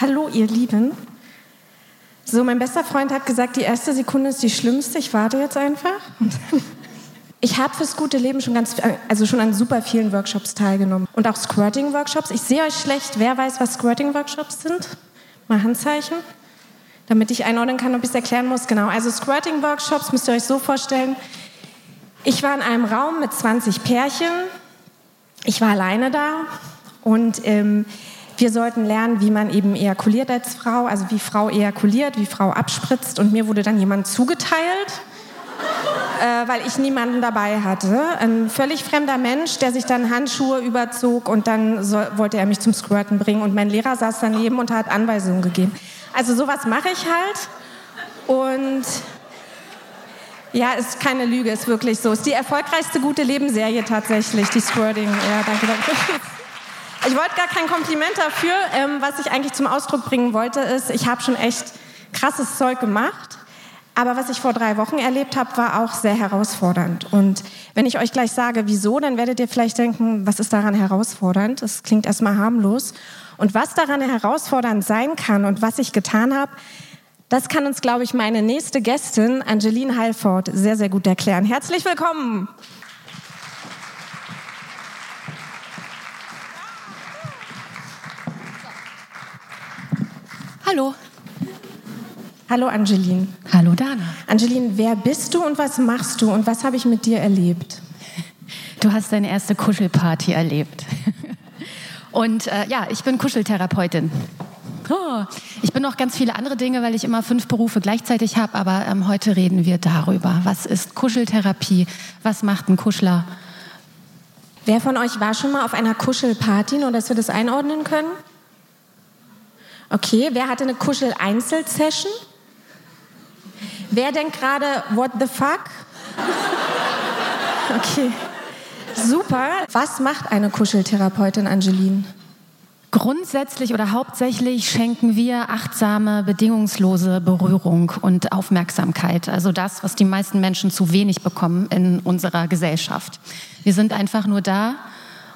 Hallo, ihr Lieben. So, mein bester Freund hat gesagt, die erste Sekunde ist die schlimmste. Ich warte jetzt einfach. Ich habe fürs gute Leben schon ganz, also schon an super vielen Workshops teilgenommen und auch Squirting-Workshops. Ich sehe euch schlecht. Wer weiß, was Squirting-Workshops sind? Mal Handzeichen, damit ich einordnen kann, ob ich es erklären muss. Genau. Also Squirting-Workshops müsst ihr euch so vorstellen. Ich war in einem Raum mit 20 Pärchen. Ich war alleine da und ähm, wir sollten lernen, wie man eben ejakuliert als Frau, also wie Frau ejakuliert, wie Frau abspritzt. Und mir wurde dann jemand zugeteilt äh, weil ich niemanden dabei hatte. Ein völlig fremder Mensch, der sich dann Handschuhe überzog und dann so, wollte er mich zum Squirten bringen. Und mein Lehrer saß daneben und hat Anweisungen gegeben. Also sowas mache ich halt. Und ja, ist keine Lüge, ist wirklich so. Ist die erfolgreichste gute Lebensserie tatsächlich, die Squirting. Ja, danke, danke. Ich wollte gar kein Kompliment dafür. Ähm, was ich eigentlich zum Ausdruck bringen wollte, ist, ich habe schon echt krasses Zeug gemacht. Aber was ich vor drei Wochen erlebt habe, war auch sehr herausfordernd. Und wenn ich euch gleich sage, wieso, dann werdet ihr vielleicht denken, was ist daran herausfordernd? Das klingt erstmal harmlos. Und was daran herausfordernd sein kann und was ich getan habe, das kann uns, glaube ich, meine nächste Gästin, Angeline Heilford, sehr, sehr gut erklären. Herzlich willkommen. Hallo. Hallo Angeline. Hallo Dana. Angeline, wer bist du und was machst du und was habe ich mit dir erlebt? Du hast deine erste Kuschelparty erlebt. Und äh, ja, ich bin Kuscheltherapeutin. Oh, ich bin noch ganz viele andere Dinge, weil ich immer fünf Berufe gleichzeitig habe, aber ähm, heute reden wir darüber. Was ist Kuscheltherapie? Was macht ein Kuschler? Wer von euch war schon mal auf einer Kuschelparty, nur dass wir das einordnen können? Okay, wer hatte eine Kuschel-Einzel-Session? Wer denkt gerade, what the fuck? Okay, super. Was macht eine Kuscheltherapeutin, Angeline? Grundsätzlich oder hauptsächlich schenken wir achtsame, bedingungslose Berührung und Aufmerksamkeit. Also das, was die meisten Menschen zu wenig bekommen in unserer Gesellschaft. Wir sind einfach nur da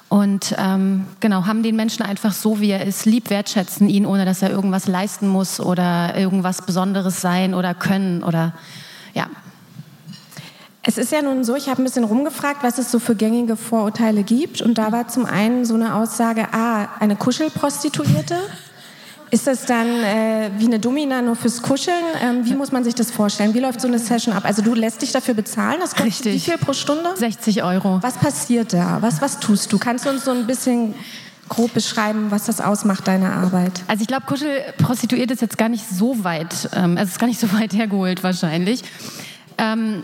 und ähm, genau haben den Menschen einfach so, wie er ist, lieb wertschätzen ihn, ohne dass er irgendwas leisten muss oder irgendwas Besonderes sein oder können oder ja. Es ist ja nun so, ich habe ein bisschen rumgefragt, was es so für gängige Vorurteile gibt. Und da war zum einen so eine Aussage, ah, eine Kuschelprostituierte. Ist das dann äh, wie eine Domina nur fürs Kuscheln? Ähm, wie muss man sich das vorstellen? Wie läuft so eine Session ab? Also du lässt dich dafür bezahlen? Das kostet Richtig. wie viel pro Stunde? 60 Euro. Was passiert da? Was, was tust du? Kannst du uns so ein bisschen grob beschreiben, was das ausmacht, deine Arbeit? Also ich glaube, Kuschelprostituiert ist jetzt gar nicht so weit, ähm, es ist gar nicht so weit hergeholt wahrscheinlich. Ähm,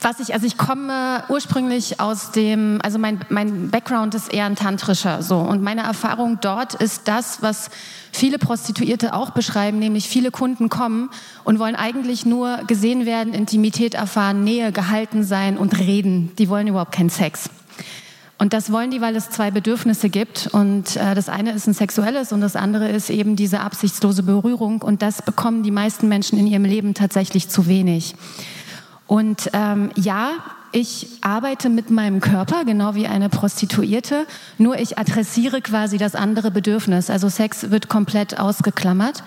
was ich, also ich komme ursprünglich aus dem, also mein, mein Background ist eher ein tantrischer, so. Und meine Erfahrung dort ist das, was viele Prostituierte auch beschreiben, nämlich viele Kunden kommen und wollen eigentlich nur gesehen werden, Intimität erfahren, Nähe gehalten sein und reden. Die wollen überhaupt keinen Sex. Und das wollen die, weil es zwei Bedürfnisse gibt. Und äh, das eine ist ein sexuelles und das andere ist eben diese absichtslose Berührung. Und das bekommen die meisten Menschen in ihrem Leben tatsächlich zu wenig. Und ähm, ja, ich arbeite mit meinem Körper, genau wie eine Prostituierte, nur ich adressiere quasi das andere Bedürfnis. Also Sex wird komplett ausgeklammert.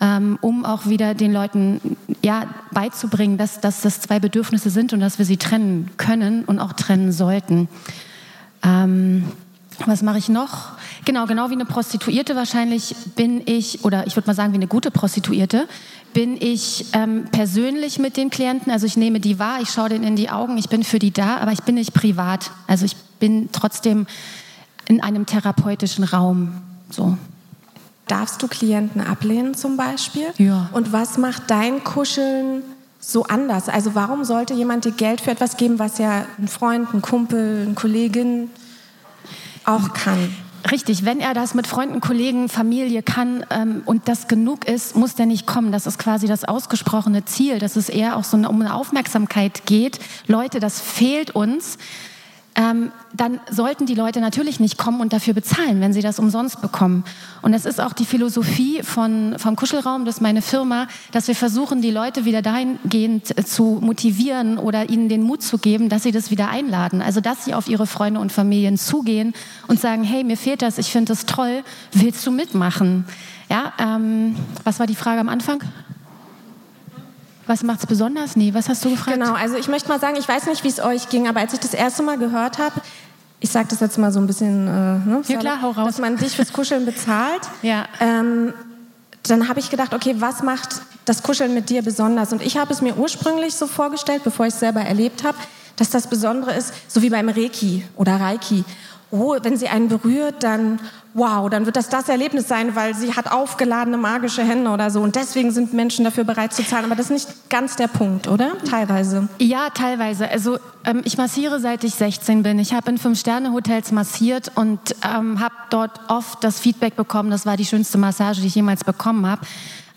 ähm, um auch wieder den Leuten ja, beizubringen, dass, dass das zwei Bedürfnisse sind und dass wir sie trennen können und auch trennen sollten. Ähm, was mache ich noch? Genau, genau wie eine Prostituierte wahrscheinlich bin ich, oder ich würde mal sagen wie eine gute Prostituierte, bin ich ähm, persönlich mit den Klienten, also ich nehme die wahr, ich schaue denen in die Augen, ich bin für die da, aber ich bin nicht privat. Also ich bin trotzdem in einem therapeutischen Raum. So. Darfst du Klienten ablehnen zum Beispiel? Ja. Und was macht dein Kuscheln so anders? Also warum sollte jemand dir Geld für etwas geben, was ja ein Freund, ein Kumpel, eine Kollegin auch kann? Richtig, wenn er das mit Freunden, Kollegen, Familie kann ähm, und das genug ist, muss der nicht kommen. Das ist quasi das ausgesprochene Ziel, dass es eher auch so um eine Aufmerksamkeit geht. Leute, das fehlt uns ähm, dann sollten die Leute natürlich nicht kommen und dafür bezahlen, wenn sie das umsonst bekommen. Und das ist auch die Philosophie von, vom Kuschelraum, das ist meine Firma, dass wir versuchen, die Leute wieder dahingehend äh, zu motivieren oder ihnen den Mut zu geben, dass sie das wieder einladen. Also, dass sie auf ihre Freunde und Familien zugehen und sagen, hey, mir fehlt das, ich finde das toll, willst du mitmachen? Ja, ähm, was war die Frage am Anfang? Was macht es besonders? Nee, was hast du gefragt? Genau, also ich möchte mal sagen, ich weiß nicht, wie es euch ging, aber als ich das erste Mal gehört habe, ich sage das jetzt mal so ein bisschen, äh, ne, ja, klar, hau raus. dass man dich fürs Kuscheln bezahlt. ja. Ähm, dann habe ich gedacht, okay, was macht das Kuscheln mit dir besonders? Und ich habe es mir ursprünglich so vorgestellt, bevor ich es selber erlebt habe, dass das Besondere ist, so wie beim Reiki oder Reiki. Oh, wenn sie einen berührt, dann wow, dann wird das das Erlebnis sein, weil sie hat aufgeladene magische Hände oder so. Und deswegen sind Menschen dafür bereit zu zahlen. Aber das ist nicht ganz der Punkt, oder? Teilweise. Ja, teilweise. Also ähm, ich massiere seit ich 16 bin. Ich habe in Fünf-Sterne-Hotels massiert und ähm, habe dort oft das Feedback bekommen, das war die schönste Massage, die ich jemals bekommen habe.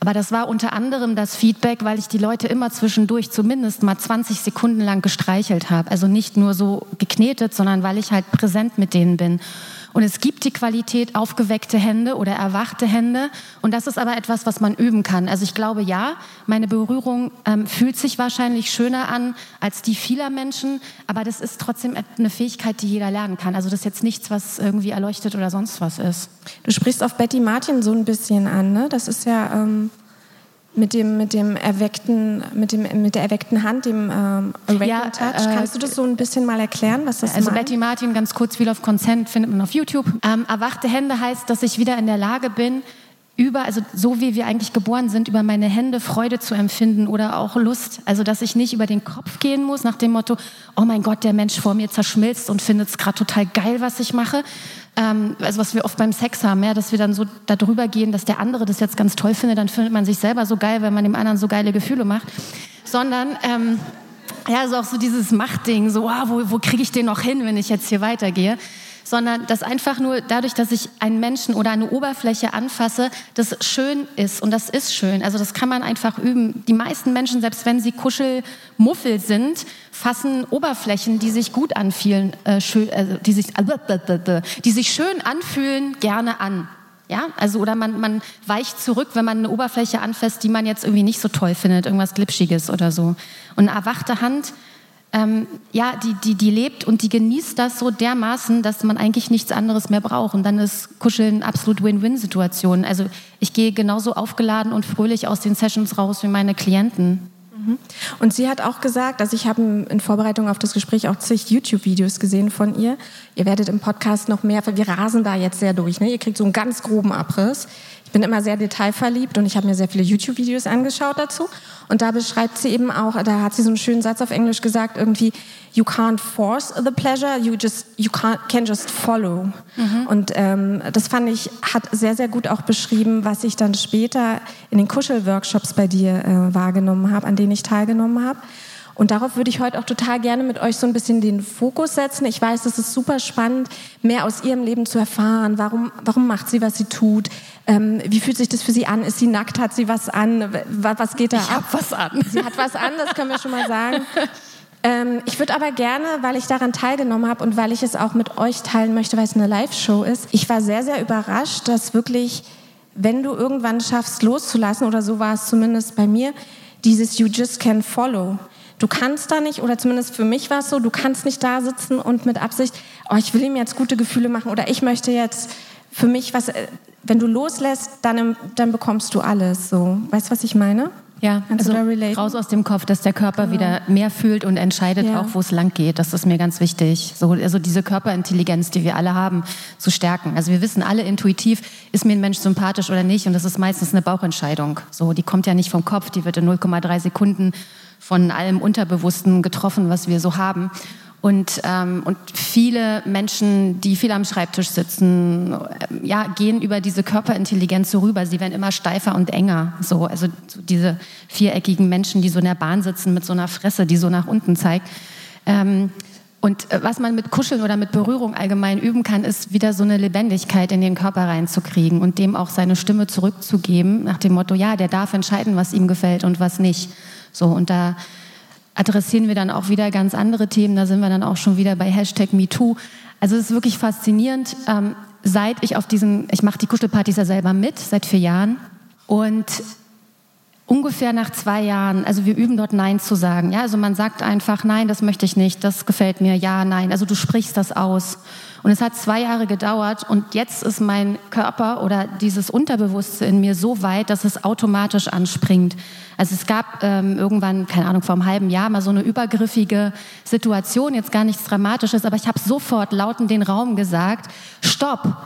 Aber das war unter anderem das Feedback, weil ich die Leute immer zwischendurch zumindest mal 20 Sekunden lang gestreichelt habe. Also nicht nur so geknetet, sondern weil ich halt präsent mit denen bin. Und es gibt die Qualität aufgeweckte Hände oder erwachte Hände. Und das ist aber etwas, was man üben kann. Also ich glaube, ja, meine Berührung ähm, fühlt sich wahrscheinlich schöner an als die vieler Menschen. Aber das ist trotzdem eine Fähigkeit, die jeder lernen kann. Also das ist jetzt nichts, was irgendwie erleuchtet oder sonst was ist. Du sprichst auf Betty Martin so ein bisschen an. Ne? Das ist ja... Ähm mit dem, mit dem erweckten, mit dem, mit der erweckten Hand, dem ähm, Awakened Ja, Touch. äh, Kannst du das so ein bisschen mal erklären, was das Also meint? Betty Martin, ganz kurz, Wheel of Consent findet man auf YouTube. Ähm, erwachte Hände heißt, dass ich wieder in der Lage bin, über, also so wie wir eigentlich geboren sind, über meine Hände Freude zu empfinden oder auch Lust. Also dass ich nicht über den Kopf gehen muss nach dem Motto, oh mein Gott, der Mensch vor mir zerschmilzt und findet es gerade total geil, was ich mache. Ähm, also was wir oft beim Sex haben, ja, dass wir dann so darüber gehen, dass der andere das jetzt ganz toll findet, dann findet man sich selber so geil, wenn man dem anderen so geile Gefühle macht. Sondern ähm, ja, also auch so dieses Machtding, so, ah, wo, wo kriege ich den noch hin, wenn ich jetzt hier weitergehe? Sondern dass einfach nur dadurch, dass ich einen Menschen oder eine Oberfläche anfasse, das schön ist. Und das ist schön. Also das kann man einfach üben. Die meisten Menschen, selbst wenn sie Kuschelmuffel sind, fassen Oberflächen, die sich gut anfühlen, äh, schön, also die, sich, die sich schön anfühlen, gerne an. Ja, also oder man, man weicht zurück, wenn man eine Oberfläche anfasst, die man jetzt irgendwie nicht so toll findet, irgendwas Glitschiges oder so. Und eine erwachte Hand, ähm, ja, die, die, die lebt und die genießt das so dermaßen, dass man eigentlich nichts anderes mehr braucht. Und dann ist Kuscheln absolut Win-Win-Situation. Also ich gehe genauso aufgeladen und fröhlich aus den Sessions raus wie meine Klienten. Und sie hat auch gesagt, also ich habe in Vorbereitung auf das Gespräch auch zig YouTube-Videos gesehen von ihr. Ihr werdet im Podcast noch mehr, wir rasen da jetzt sehr durch. Ne? Ihr kriegt so einen ganz groben Abriss. Ich bin immer sehr detailverliebt und ich habe mir sehr viele YouTube-Videos angeschaut dazu. Und da beschreibt sie eben auch, da hat sie so einen schönen Satz auf Englisch gesagt, irgendwie, you can't force the pleasure, you just, you can't, can just follow. Und ähm, das fand ich, hat sehr, sehr gut auch beschrieben, was ich dann später in den Kuschelworkshops bei dir äh, wahrgenommen habe, an denen ich teilgenommen habe. Und darauf würde ich heute auch total gerne mit euch so ein bisschen den Fokus setzen. Ich weiß, es ist super spannend, mehr aus ihrem Leben zu erfahren. Warum, warum macht sie, was sie tut? Ähm, wie fühlt sich das für sie an? Ist sie nackt? Hat sie was an? Was, geht da Ich ab? was an. Sie hat was an, das können wir schon mal sagen. Ähm, ich würde aber gerne, weil ich daran teilgenommen habe und weil ich es auch mit euch teilen möchte, weil es eine Live-Show ist, ich war sehr, sehr überrascht, dass wirklich, wenn du irgendwann schaffst, loszulassen, oder so war es zumindest bei mir, dieses You just can follow. Du kannst da nicht, oder zumindest für mich war es so, du kannst nicht da sitzen und mit Absicht, oh, ich will ihm jetzt gute Gefühle machen oder ich möchte jetzt für mich was. äh, wenn du loslässt, dann, dann bekommst du alles. So, weißt du, was ich meine? Ja, Kannst also raus aus dem Kopf, dass der Körper wieder mehr fühlt und entscheidet Ja. auch, wo es lang geht. Das ist mir ganz wichtig. So, also diese Körperintelligenz, die wir alle haben, zu stärken. Also wir wissen alle intuitiv, ist mir ein Mensch sympathisch oder nicht. Und das ist meistens eine Bauchentscheidung. So, die kommt ja nicht vom Kopf, die wird in 0,3 Sekunden von allem Unterbewussten getroffen, was wir so haben. Und, ähm, und viele Menschen, die viel am Schreibtisch sitzen, ähm, ja, gehen über diese Körperintelligenz so rüber. Sie werden immer steifer und enger. So, also so diese viereckigen Menschen, die so in der Bahn sitzen mit so einer Fresse, die so nach unten zeigt. Ähm, und äh, was man mit Kuscheln oder mit Berührung allgemein üben kann, ist wieder so eine Lebendigkeit in den Körper reinzukriegen und dem auch seine Stimme zurückzugeben, nach dem Motto, ja, der darf entscheiden, was ihm gefällt und was nicht. So, und da adressieren wir dann auch wieder ganz andere Themen. Da sind wir dann auch schon wieder bei Hashtag MeToo. Also es ist wirklich faszinierend. Ähm, seit ich auf diesen, ich mache die Kuschelpartys ja selber mit, seit vier Jahren. Und ungefähr nach zwei Jahren, also wir üben dort Nein zu sagen. Ja, also man sagt einfach, nein, das möchte ich nicht, das gefällt mir, ja, nein. Also du sprichst das aus. Und es hat zwei Jahre gedauert und jetzt ist mein Körper oder dieses Unterbewusste in mir so weit, dass es automatisch anspringt. Also es gab ähm, irgendwann, keine Ahnung, vor einem halben Jahr mal so eine übergriffige Situation, jetzt gar nichts Dramatisches, aber ich habe sofort laut in den Raum gesagt, stopp,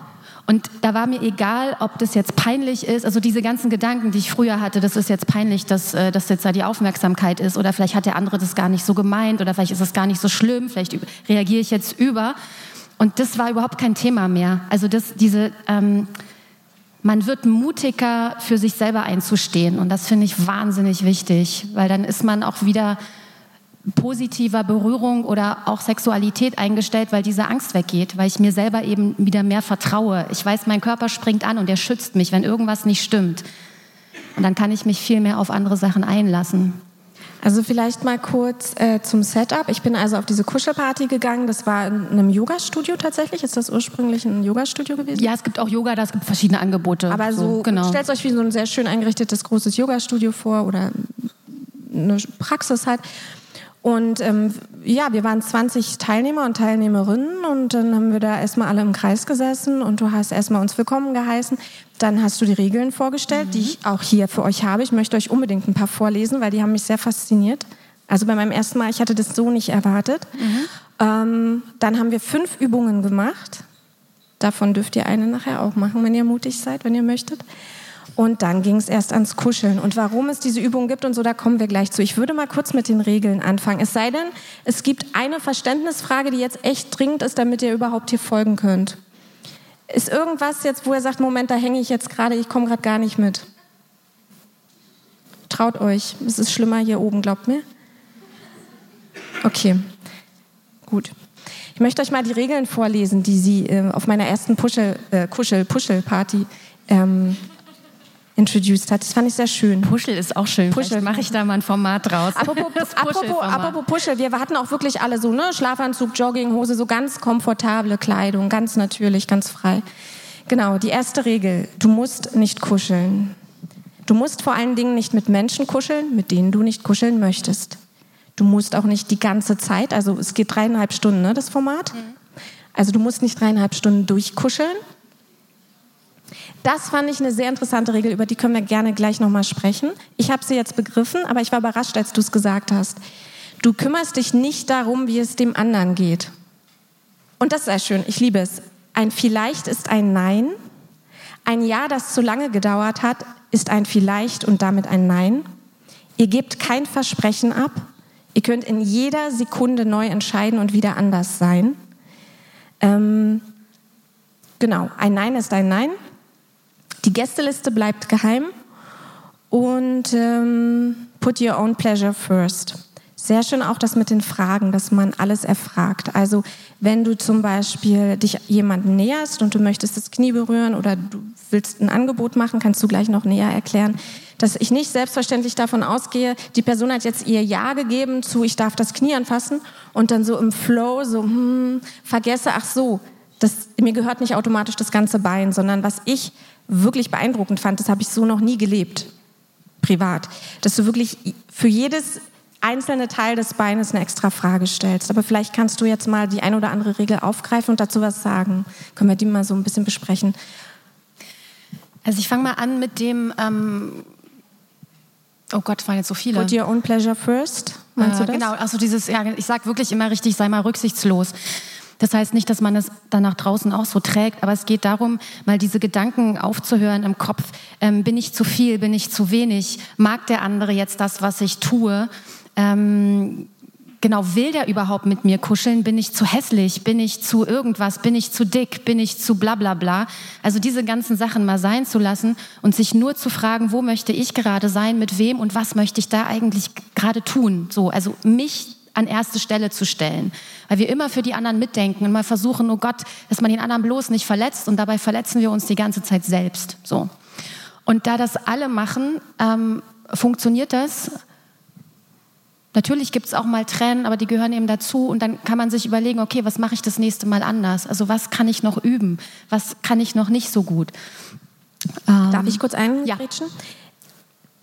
und da war mir egal, ob das jetzt peinlich ist, also diese ganzen Gedanken, die ich früher hatte, das ist jetzt peinlich, dass, äh, dass jetzt da die Aufmerksamkeit ist oder vielleicht hat der andere das gar nicht so gemeint oder vielleicht ist es gar nicht so schlimm, vielleicht reagiere ich jetzt über. Und das war überhaupt kein Thema mehr. Also das, diese, ähm, man wird mutiger, für sich selber einzustehen. Und das finde ich wahnsinnig wichtig, weil dann ist man auch wieder positiver Berührung oder auch Sexualität eingestellt, weil diese Angst weggeht, weil ich mir selber eben wieder mehr vertraue. Ich weiß, mein Körper springt an und er schützt mich, wenn irgendwas nicht stimmt. Und dann kann ich mich viel mehr auf andere Sachen einlassen. Also vielleicht mal kurz äh, zum Setup. Ich bin also auf diese Kuschelparty gegangen. Das war in einem Yoga-Studio tatsächlich. Ist das ursprünglich ein Yoga-Studio gewesen? Ja, es gibt auch Yoga, da es gibt verschiedene Angebote. Aber so, genau. stellt euch wie so ein sehr schön eingerichtetes großes Yoga-Studio vor oder eine Praxis halt. Und ähm, ja, wir waren 20 Teilnehmer und Teilnehmerinnen und dann haben wir da erstmal alle im Kreis gesessen und du hast erstmal uns willkommen geheißen. Dann hast du die Regeln vorgestellt, die ich auch hier für euch habe. Ich möchte euch unbedingt ein paar vorlesen, weil die haben mich sehr fasziniert. Also bei meinem ersten Mal, ich hatte das so nicht erwartet. Ähm, dann haben wir fünf Übungen gemacht. Davon dürft ihr eine nachher auch machen, wenn ihr mutig seid, wenn ihr möchtet. Und dann ging es erst ans Kuscheln. Und warum es diese Übung gibt und so, da kommen wir gleich zu. Ich würde mal kurz mit den Regeln anfangen. Es sei denn, es gibt eine Verständnisfrage, die jetzt echt dringend ist, damit ihr überhaupt hier folgen könnt. Ist irgendwas jetzt, wo ihr sagt, Moment, da hänge ich jetzt gerade, ich komme gerade gar nicht mit? Traut euch, es ist schlimmer hier oben, glaubt mir. Okay, gut. Ich möchte euch mal die Regeln vorlesen, die sie äh, auf meiner ersten Puschel, äh, Kuschel, Puschel-Party ähm, introduced hat. Das fand ich sehr schön. Puschel ist auch schön. Puschel. Mache ich da mal ein Format draus. Apropos, apropos, apropos Puschel, wir hatten auch wirklich alle so, ne? Schlafanzug, Jogginghose, so ganz komfortable Kleidung, ganz natürlich, ganz frei. Genau, die erste Regel, du musst nicht kuscheln. Du musst vor allen Dingen nicht mit Menschen kuscheln, mit denen du nicht kuscheln möchtest. Du musst auch nicht die ganze Zeit, also es geht dreieinhalb Stunden, ne, das Format. Also du musst nicht dreieinhalb Stunden durchkuscheln. Das fand ich eine sehr interessante Regel, über die können wir gerne gleich nochmal sprechen. Ich habe sie jetzt begriffen, aber ich war überrascht, als du es gesagt hast. Du kümmerst dich nicht darum, wie es dem anderen geht. Und das ist sehr schön, ich liebe es. Ein Vielleicht ist ein Nein. Ein Ja, das zu lange gedauert hat, ist ein Vielleicht und damit ein Nein. Ihr gebt kein Versprechen ab. Ihr könnt in jeder Sekunde neu entscheiden und wieder anders sein. Ähm, genau, ein Nein ist ein Nein. Die Gästeliste bleibt geheim. Und ähm, put your own pleasure first. Sehr schön auch das mit den Fragen, dass man alles erfragt. Also wenn du zum Beispiel dich jemandem näherst und du möchtest das Knie berühren oder du willst ein Angebot machen, kannst du gleich noch näher erklären, dass ich nicht selbstverständlich davon ausgehe, die Person hat jetzt ihr Ja gegeben zu, ich darf das Knie anfassen und dann so im Flow so, hm, vergesse, ach so, das, mir gehört nicht automatisch das ganze Bein, sondern was ich wirklich beeindruckend fand, das habe ich so noch nie gelebt, privat, dass du wirklich für jedes einzelne Teil des Beines eine extra Frage stellst. Aber vielleicht kannst du jetzt mal die ein oder andere Regel aufgreifen und dazu was sagen. Können wir die mal so ein bisschen besprechen? Also ich fange mal an mit dem, ähm, oh Gott, waren jetzt so viele. Put your own pleasure first. Meinst äh, du das? Genau, also dieses, ja, ich sage wirklich immer richtig, sei mal rücksichtslos. Das heißt nicht, dass man es dann nach draußen auch so trägt, aber es geht darum, mal diese Gedanken aufzuhören im Kopf. Ähm, bin ich zu viel, bin ich zu wenig? Mag der andere jetzt das, was ich tue? Ähm, genau, will der überhaupt mit mir kuscheln? Bin ich zu hässlich? Bin ich zu irgendwas? Bin ich zu dick? Bin ich zu bla bla bla? Also diese ganzen Sachen mal sein zu lassen und sich nur zu fragen, wo möchte ich gerade sein, mit wem und was möchte ich da eigentlich gerade tun? So, also mich an erste Stelle zu stellen. Weil wir immer für die anderen mitdenken und mal versuchen, oh Gott, dass man den anderen bloß nicht verletzt und dabei verletzen wir uns die ganze Zeit selbst. So. Und da das alle machen, ähm, funktioniert das. Natürlich gibt es auch mal Tränen, aber die gehören eben dazu. Und dann kann man sich überlegen, okay, was mache ich das nächste Mal anders? Also was kann ich noch üben? Was kann ich noch nicht so gut? Darf Ähm, ich kurz eingrätschen?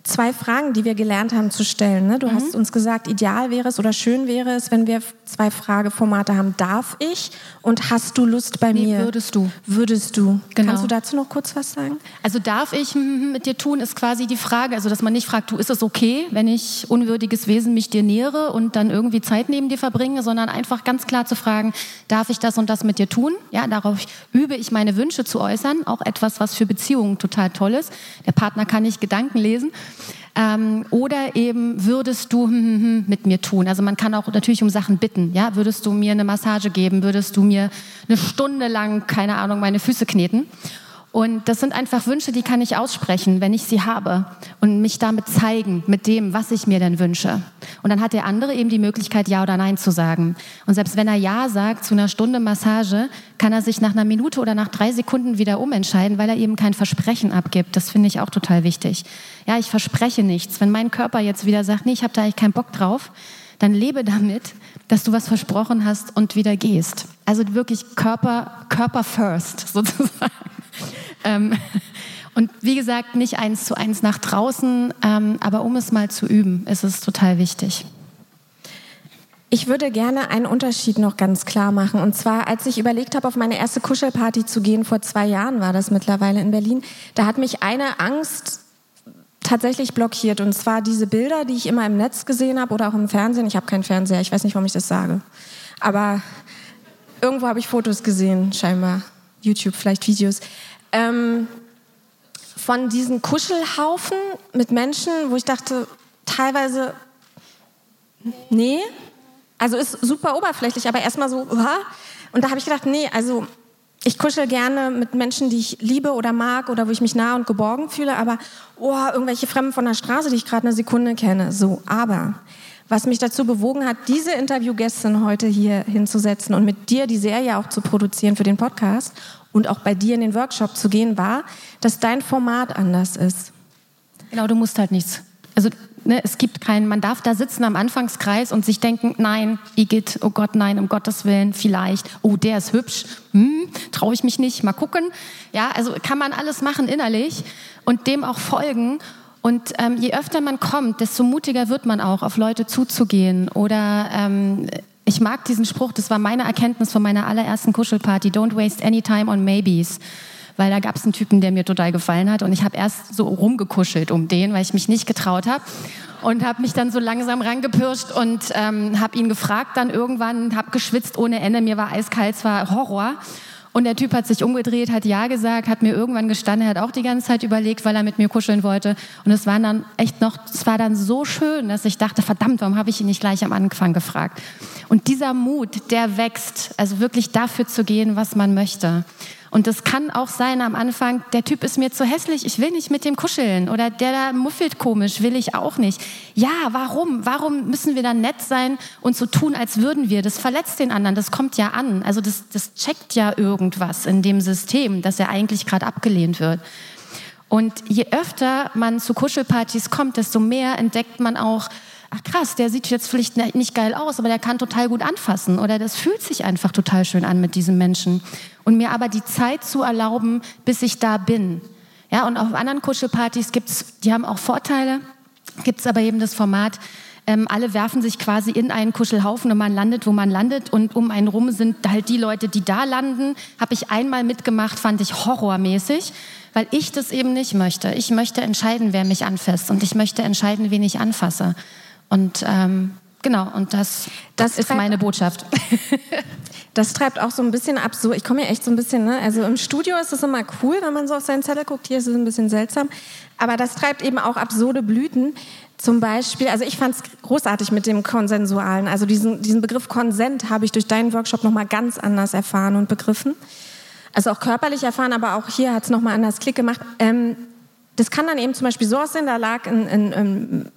Zwei Fragen, die wir gelernt haben zu stellen. Ne? Du Mhm. hast uns gesagt, ideal wäre es oder schön wäre es, wenn wir zwei Frageformate haben. Darf ich und hast du Lust bei Nee, mir? würdest du. Würdest du. Genau. Kannst du dazu noch kurz was sagen? Also darf ich mit dir tun, ist quasi die Frage. Also dass man nicht fragt, du, ist es okay, wenn ich unwürdiges Wesen mich dir nähere und dann irgendwie Zeit neben dir verbringe, sondern einfach ganz klar zu fragen, darf ich das und das mit dir tun? Ja, darauf übe ich meine Wünsche zu äußern. Auch etwas, was für Beziehungen total toll ist. Der Partner kann nicht Gedanken lesen. Ähm, oder eben würdest du hm, hm, hm, mit mir tun? Also man kann auch natürlich um Sachen bitten. Ja, würdest du mir eine Massage geben? Würdest du mir eine Stunde lang, keine Ahnung, meine Füße kneten? Und das sind einfach Wünsche, die kann ich aussprechen, wenn ich sie habe und mich damit zeigen, mit dem, was ich mir denn wünsche. Und dann hat der andere eben die Möglichkeit, Ja oder Nein zu sagen. Und selbst wenn er Ja sagt zu einer Stunde Massage, kann er sich nach einer Minute oder nach drei Sekunden wieder umentscheiden, weil er eben kein Versprechen abgibt. Das finde ich auch total wichtig. Ja, ich verspreche nichts. Wenn mein Körper jetzt wieder sagt, nee, ich habe da eigentlich keinen Bock drauf, dann lebe damit, dass du was versprochen hast und wieder gehst. Also wirklich Körper, Körper first sozusagen. Ähm, und wie gesagt, nicht eins zu eins nach draußen, ähm, aber um es mal zu üben, ist es total wichtig. Ich würde gerne einen Unterschied noch ganz klar machen. Und zwar, als ich überlegt habe, auf meine erste Kuschelparty zu gehen, vor zwei Jahren war das mittlerweile in Berlin, da hat mich eine Angst tatsächlich blockiert. Und zwar diese Bilder, die ich immer im Netz gesehen habe oder auch im Fernsehen. Ich habe keinen Fernseher, ich weiß nicht, warum ich das sage. Aber irgendwo habe ich Fotos gesehen, scheinbar. YouTube, vielleicht Videos. Ähm, von diesen Kuschelhaufen mit Menschen, wo ich dachte, teilweise, nee, also ist super oberflächlich, aber erstmal so, uah. und da habe ich gedacht, nee, also ich kuschel gerne mit Menschen, die ich liebe oder mag oder wo ich mich nah und geborgen fühle, aber oh, irgendwelche Fremden von der Straße, die ich gerade eine Sekunde kenne. So, aber was mich dazu bewogen hat, diese Interviewgästin heute hier hinzusetzen und mit dir die Serie auch zu produzieren für den Podcast und auch bei dir in den Workshop zu gehen, war, dass dein Format anders ist. Genau, du musst halt nichts. Also ne, es gibt keinen, man darf da sitzen am Anfangskreis und sich denken, nein, Igitt, oh Gott, nein, um Gottes Willen, vielleicht, oh, der ist hübsch, hm, traue ich mich nicht, mal gucken. Ja, also kann man alles machen innerlich und dem auch folgen. Und ähm, je öfter man kommt, desto mutiger wird man auch, auf Leute zuzugehen. Oder ähm, ich mag diesen Spruch, das war meine Erkenntnis von meiner allerersten Kuschelparty, don't waste any time on maybes weil da gab es einen Typen, der mir total gefallen hat und ich habe erst so rumgekuschelt um den, weil ich mich nicht getraut habe und habe mich dann so langsam rangepirscht und ähm, habe ihn gefragt dann irgendwann, habe geschwitzt ohne Ende, mir war eiskalt, es war Horror. Und der Typ hat sich umgedreht, hat Ja gesagt, hat mir irgendwann gestanden, er hat auch die ganze Zeit überlegt, weil er mit mir kuscheln wollte. Und es war dann echt noch, es war dann so schön, dass ich dachte, verdammt, warum habe ich ihn nicht gleich am Anfang gefragt? Und dieser Mut, der wächst, also wirklich dafür zu gehen, was man möchte. Und das kann auch sein am Anfang, der Typ ist mir zu hässlich, ich will nicht mit dem kuscheln. Oder der da muffelt komisch, will ich auch nicht. Ja, warum? Warum müssen wir dann nett sein und so tun, als würden wir? Das verletzt den anderen, das kommt ja an. Also das, das checkt ja irgendwas in dem System, dass er eigentlich gerade abgelehnt wird. Und je öfter man zu Kuschelpartys kommt, desto mehr entdeckt man auch, ach krass, der sieht jetzt vielleicht nicht geil aus, aber der kann total gut anfassen oder das fühlt sich einfach total schön an mit diesem Menschen. Und mir aber die Zeit zu erlauben, bis ich da bin. Ja, und auf anderen Kuschelpartys gibt's, die haben auch Vorteile, gibt's aber eben das Format, Ähm, alle werfen sich quasi in einen Kuschelhaufen und man landet, wo man landet. Und um einen rum sind halt die Leute, die da landen. Habe ich einmal mitgemacht, fand ich horrormäßig, weil ich das eben nicht möchte. Ich möchte entscheiden, wer mich anfasst und ich möchte entscheiden, wen ich anfasse. Und ähm, genau, und das, das, das ist meine Botschaft. Das treibt auch so ein bisschen ab. So, ich komme ja echt so ein bisschen, ne? also im Studio ist es immer cool, wenn man so auf seinen Zettel guckt. Hier ist es ein bisschen seltsam. Aber das treibt eben auch absurde Blüten. Zum Beispiel, also ich fand es großartig mit dem Konsensualen. Also diesen, diesen Begriff Konsent habe ich durch deinen Workshop nochmal ganz anders erfahren und begriffen. Also auch körperlich erfahren, aber auch hier hat es nochmal anders Klick gemacht. Ähm, das kann dann eben zum Beispiel so aussehen, da lag in, in, in,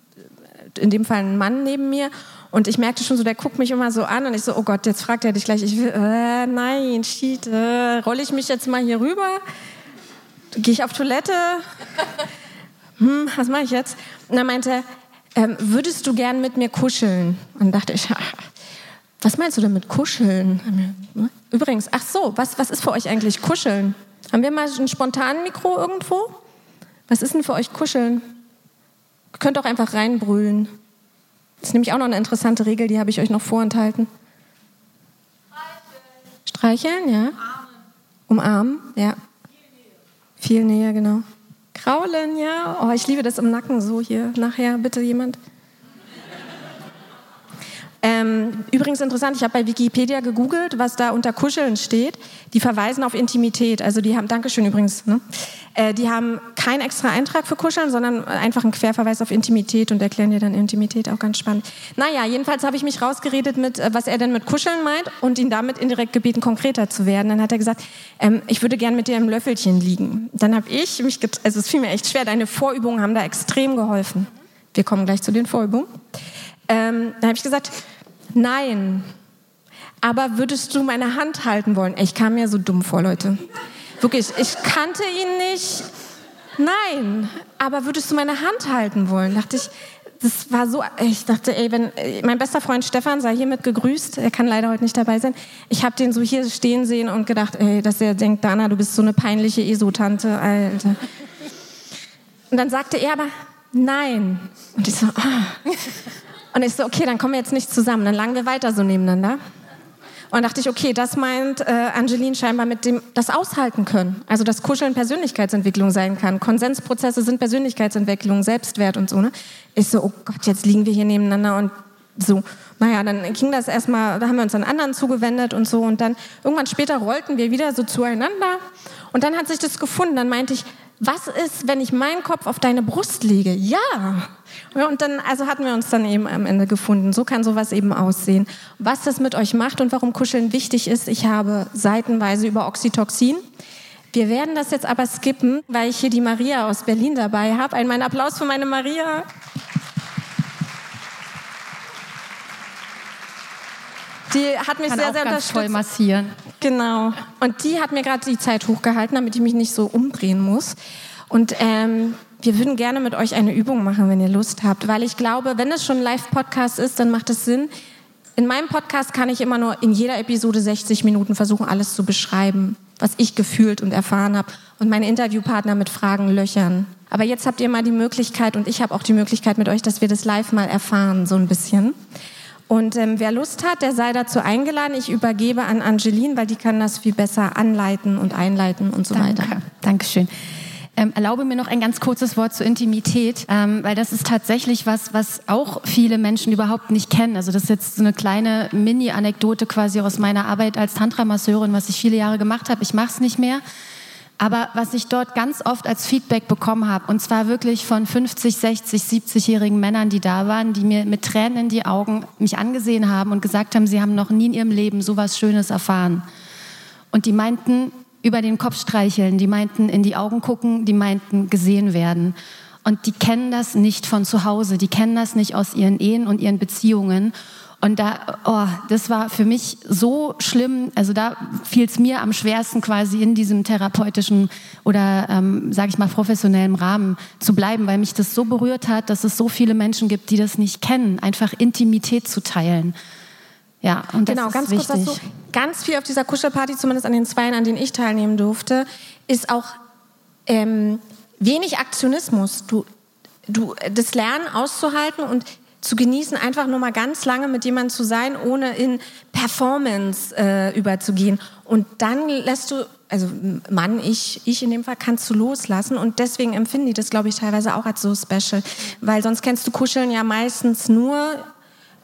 in dem Fall ein Mann neben mir und ich merkte schon so, der guckt mich immer so an und ich so, oh Gott, jetzt fragt er dich gleich. Ich will, äh, nein, shit, äh, rolle ich mich jetzt mal hier rüber? Gehe ich auf Toilette? Hm, was mache ich jetzt? Und dann meinte er, ähm, würdest du gern mit mir kuscheln? Und dann dachte ich, was meinst du denn mit kuscheln? Übrigens, ach so, was, was ist für euch eigentlich kuscheln? Haben wir mal ein spontanen Mikro irgendwo? Was ist denn für euch kuscheln? Könnt auch einfach reinbrüllen. Das ist nämlich auch noch eine interessante Regel, die habe ich euch noch vorenthalten. Streicheln. Streicheln, ja. Umarmen. Umarmen, ja. Viel Nähe. Viel Nähe, genau. Kraulen, ja. Oh, ich liebe das im Nacken so hier. Nachher bitte jemand. Ähm, übrigens interessant, ich habe bei Wikipedia gegoogelt, was da unter Kuscheln steht. Die verweisen auf Intimität. Also die haben, Dankeschön übrigens, ne? äh, die haben keinen extra Eintrag für Kuscheln, sondern einfach einen Querverweis auf Intimität und erklären dir dann Intimität auch ganz spannend. Naja, jedenfalls habe ich mich rausgeredet mit, äh, was er denn mit Kuscheln meint und ihn damit indirekt gebeten, konkreter zu werden. Dann hat er gesagt, ähm, ich würde gern mit dir im Löffelchen liegen. Dann habe ich mich, also es fiel mir echt schwer, deine Vorübungen haben da extrem geholfen. Wir kommen gleich zu den Vorübungen. Ähm, dann habe ich gesagt, nein. Aber würdest du meine Hand halten wollen? Ich kam mir so dumm vor, Leute. Wirklich, ich kannte ihn nicht. Nein. Aber würdest du meine Hand halten wollen? Dachte ich, das war so, ich dachte, ey, wenn mein bester Freund Stefan sei hiermit gegrüßt, er kann leider heute nicht dabei sein. Ich habe den so hier stehen sehen und gedacht, ey, dass er denkt, Dana, du bist so eine peinliche ESO-Tante, Alter. Und dann sagte er aber, nein. Und ich so, ah. Und ich so, okay, dann kommen wir jetzt nicht zusammen. Dann lagen wir weiter so nebeneinander. Und dachte ich, okay, das meint äh, Angeline scheinbar mit dem, das aushalten können. Also, dass Kuscheln Persönlichkeitsentwicklung sein kann. Konsensprozesse sind Persönlichkeitsentwicklung, Selbstwert und so, ne? Ich so, oh Gott, jetzt liegen wir hier nebeneinander und so. Naja, dann ging das erstmal, da haben wir uns an anderen zugewendet und so. Und dann irgendwann später rollten wir wieder so zueinander. Und dann hat sich das gefunden. Dann meinte ich, was ist, wenn ich meinen Kopf auf deine Brust lege? Ja. Und dann, also hatten wir uns dann eben am Ende gefunden. So kann sowas eben aussehen. Was das mit euch macht und warum Kuscheln wichtig ist, ich habe seitenweise über Oxytocin. Wir werden das jetzt aber skippen, weil ich hier die Maria aus Berlin dabei habe. Einen Applaus für meine Maria. Die hat mich Kann sehr, sehr unterstützt. toll massieren. Genau. Und die hat mir gerade die Zeit hochgehalten, damit ich mich nicht so umdrehen muss. Und ähm, wir würden gerne mit euch eine Übung machen, wenn ihr Lust habt, weil ich glaube, wenn es schon ein Live-Podcast ist, dann macht es Sinn. In meinem Podcast kann ich immer nur in jeder Episode 60 Minuten versuchen, alles zu beschreiben, was ich gefühlt und erfahren habe und meine Interviewpartner mit Fragen löchern. Aber jetzt habt ihr mal die Möglichkeit und ich habe auch die Möglichkeit mit euch, dass wir das live mal erfahren, so ein bisschen. Und ähm, wer Lust hat, der sei dazu eingeladen. Ich übergebe an Angeline, weil die kann das viel besser anleiten und einleiten und so Danke. weiter. Dankeschön. Ähm, erlaube mir noch ein ganz kurzes Wort zur Intimität, ähm, weil das ist tatsächlich was, was auch viele Menschen überhaupt nicht kennen. Also das ist jetzt so eine kleine Mini-Anekdote quasi aus meiner Arbeit als Tantra-Masseurin, was ich viele Jahre gemacht habe. Ich mache es nicht mehr. Aber was ich dort ganz oft als Feedback bekommen habe, und zwar wirklich von 50, 60, 70-jährigen Männern, die da waren, die mir mit Tränen in die Augen mich angesehen haben und gesagt haben, sie haben noch nie in ihrem Leben so was Schönes erfahren. Und die meinten über den Kopf streicheln, die meinten in die Augen gucken, die meinten gesehen werden. Und die kennen das nicht von zu Hause, die kennen das nicht aus ihren Ehen und ihren Beziehungen. Und da, oh, das war für mich so schlimm. Also da fiel es mir am schwersten, quasi in diesem therapeutischen oder, ähm, sage ich mal, professionellen Rahmen zu bleiben, weil mich das so berührt hat, dass es so viele Menschen gibt, die das nicht kennen, einfach Intimität zu teilen. Ja, und das genau, ist ganz wichtig. kurz dazu. Ganz viel auf dieser Kuschelparty, zumindest an den Zweien, an denen ich teilnehmen durfte, ist auch ähm, wenig Aktionismus. Du, du, das Lernen auszuhalten und zu genießen, einfach nur mal ganz lange mit jemandem zu sein, ohne in Performance äh, überzugehen. Und dann lässt du, also Mann, ich, ich in dem Fall, kannst du loslassen. Und deswegen empfinden die das, glaube ich, teilweise auch als so special. Weil sonst kennst du Kuscheln ja meistens nur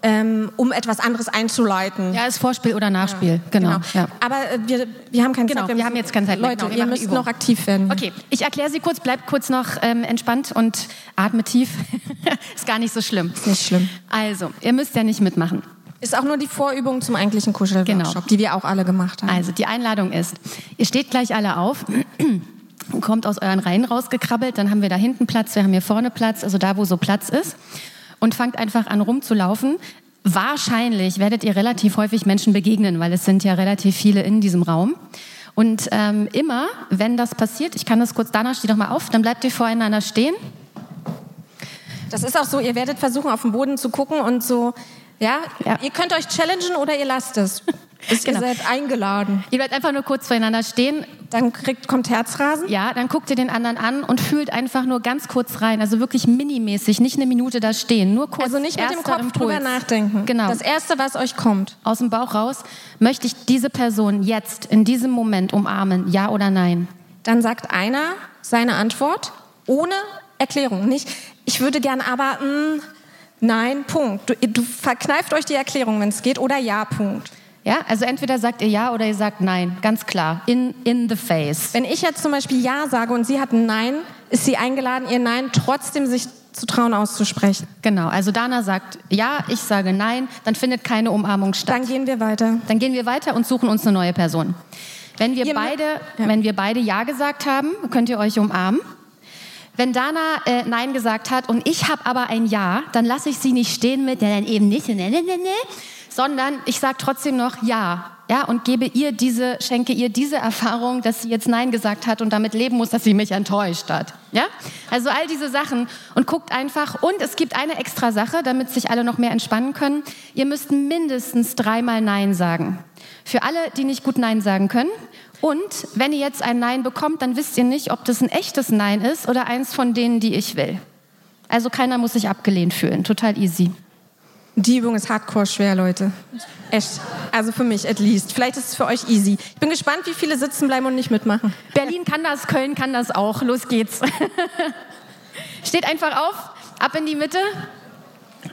ähm, um etwas anderes einzuleiten. Ja, ist Vorspiel oder Nachspiel, genau. Ja. Aber äh, wir, wir haben keine Genau, Zeit. wir, müssen- haben jetzt keine Zeit mehr. Leute, genau, wir ihr müsst Übung. noch aktiv werden. Okay, ich erkläre sie kurz, bleibt kurz noch ähm, entspannt und atme tief. ist gar nicht so schlimm. Ist nicht schlimm. Also, ihr müsst ja nicht mitmachen. Ist auch nur die Vorübung zum eigentlichen Kuschelworkshop, Genau. die wir auch alle gemacht haben. Also, die Einladung ist, ihr steht gleich alle auf. und Kommt aus euren Reihen rausgekrabbelt, dann haben wir da hinten Platz, wir haben hier vorne Platz, also da, wo so Platz ist. Und fangt einfach an rumzulaufen. Wahrscheinlich werdet ihr relativ häufig Menschen begegnen, weil es sind ja relativ viele in diesem Raum. Und ähm, immer, wenn das passiert, ich kann das kurz, Dana, steh doch mal auf, dann bleibt ihr voreinander stehen. Das ist auch so, ihr werdet versuchen, auf den Boden zu gucken und so, ja, Ja. ihr könnt euch challengen oder ihr lasst es. Ist Genau. Ihr seid eingeladen. Ihr bleibt einfach nur kurz voreinander stehen. Dann kriegt, kommt Herzrasen. Ja, dann guckt ihr den anderen an und fühlt einfach nur ganz kurz rein. Also wirklich minimäßig, nicht eine Minute da stehen. Nur kurz. Also nicht mit dem Kopf drüber Impuls. nachdenken. Genau. Das Erste, was euch kommt. Aus dem Bauch raus. Möchte ich diese Person jetzt, in diesem Moment umarmen? Ja oder nein? Dann sagt einer seine Antwort ohne Erklärung. Nicht, ich würde gern, aber mh, nein, Punkt. Du, du verkneift euch die Erklärung, wenn es geht, oder ja, Punkt. Ja, also entweder sagt ihr ja oder ihr sagt nein. Ganz klar. In, in the face. Wenn ich jetzt zum Beispiel Ja sage und sie hat ein Nein, ist sie eingeladen, ihr Nein trotzdem sich zu trauen auszusprechen. Genau. Also Dana sagt ja, ich sage nein, dann findet keine Umarmung statt. Dann gehen wir weiter. Dann gehen wir weiter und suchen uns eine neue Person. Wenn wir, Ihr beide, wenn wir beide Ja gesagt haben, könnt ihr euch umarmen. Wenn Dana äh, Nein gesagt hat und ich habe aber ein Ja, dann lasse ich sie nicht stehen mit, ja, dann eben nicht, ne, ne, ne, ne, sondern ich sage trotzdem noch Ja. Ja, und gebe ihr diese, schenke ihr diese Erfahrung, dass sie jetzt Nein gesagt hat und damit leben muss, dass sie mich enttäuscht hat. Ja? Also all diese Sachen und guckt einfach. Und es gibt eine extra Sache, damit sich alle noch mehr entspannen können. Ihr müsst mindestens dreimal Nein sagen. Für alle, die nicht gut Nein sagen können. Und wenn ihr jetzt ein Nein bekommt, dann wisst ihr nicht, ob das ein echtes Nein ist oder eins von denen, die ich will. Also keiner muss sich abgelehnt fühlen. Total easy. Die Übung ist hardcore schwer, Leute. Echt. Also für mich at least. Vielleicht ist es für euch easy. Ich bin gespannt, wie viele sitzen bleiben und nicht mitmachen. Berlin kann das, Köln kann das auch. Los geht's. Steht einfach auf, ab in die Mitte.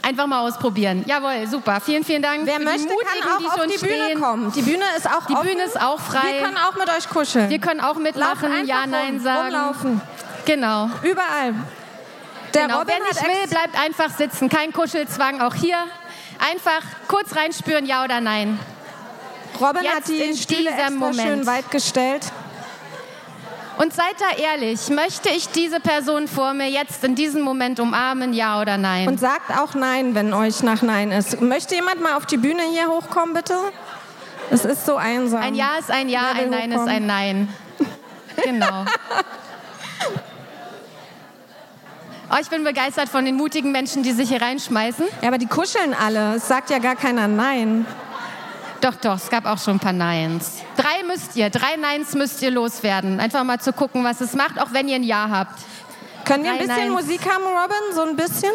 Einfach mal ausprobieren. Jawohl, super. Vielen, vielen Dank. Wer für möchte, die Mutigen, kann die auch auf schon die Bühne stehen. kommen. Die Bühne ist auch Die offen. Bühne ist auch frei. Wir können auch mit euch kuscheln. Wir können auch mitmachen, ja, nein rum, sagen. Rumlaufen. Genau. Überall. Der genau. Robin Wer nicht will, bleibt einfach sitzen. Kein Kuschelzwang, auch hier. Einfach kurz reinspüren, ja oder nein. Robin Jetzt hat die in Stühle diesem extra Moment. schön weit gestellt. Und seid da ehrlich, möchte ich diese Person vor mir jetzt in diesem Moment umarmen, ja oder nein? Und sagt auch Nein, wenn euch nach Nein ist. Möchte jemand mal auf die Bühne hier hochkommen, bitte? Es ist so einsam. ein Ja ist ein Ja, ein Nein ist hochkommen? ein Nein. Genau. Oh, ich bin begeistert von den mutigen Menschen, die sich hier reinschmeißen. Ja, aber die kuscheln alle. Es sagt ja gar keiner Nein. Doch, doch, es gab auch schon ein paar Neins. Drei müsst ihr, drei Neins müsst ihr loswerden. Einfach mal zu gucken, was es macht, auch wenn ihr ein Ja habt. Können wir ein bisschen Neins. Musik haben, Robin? So ein bisschen?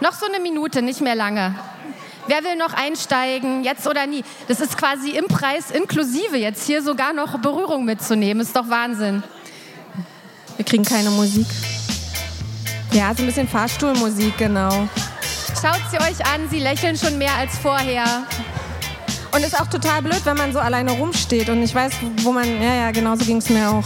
Noch so eine Minute, nicht mehr lange. Wer will noch einsteigen, jetzt oder nie? Das ist quasi im Preis inklusive jetzt hier sogar noch Berührung mitzunehmen. Ist doch Wahnsinn. Wir kriegen keine Musik. Ja, so ein bisschen Fahrstuhlmusik, genau. Schaut sie euch an, sie lächeln schon mehr als vorher. Und ist auch total blöd, wenn man so alleine rumsteht und nicht weiß, wo man. Ja, ja, genau so ging es mir auch.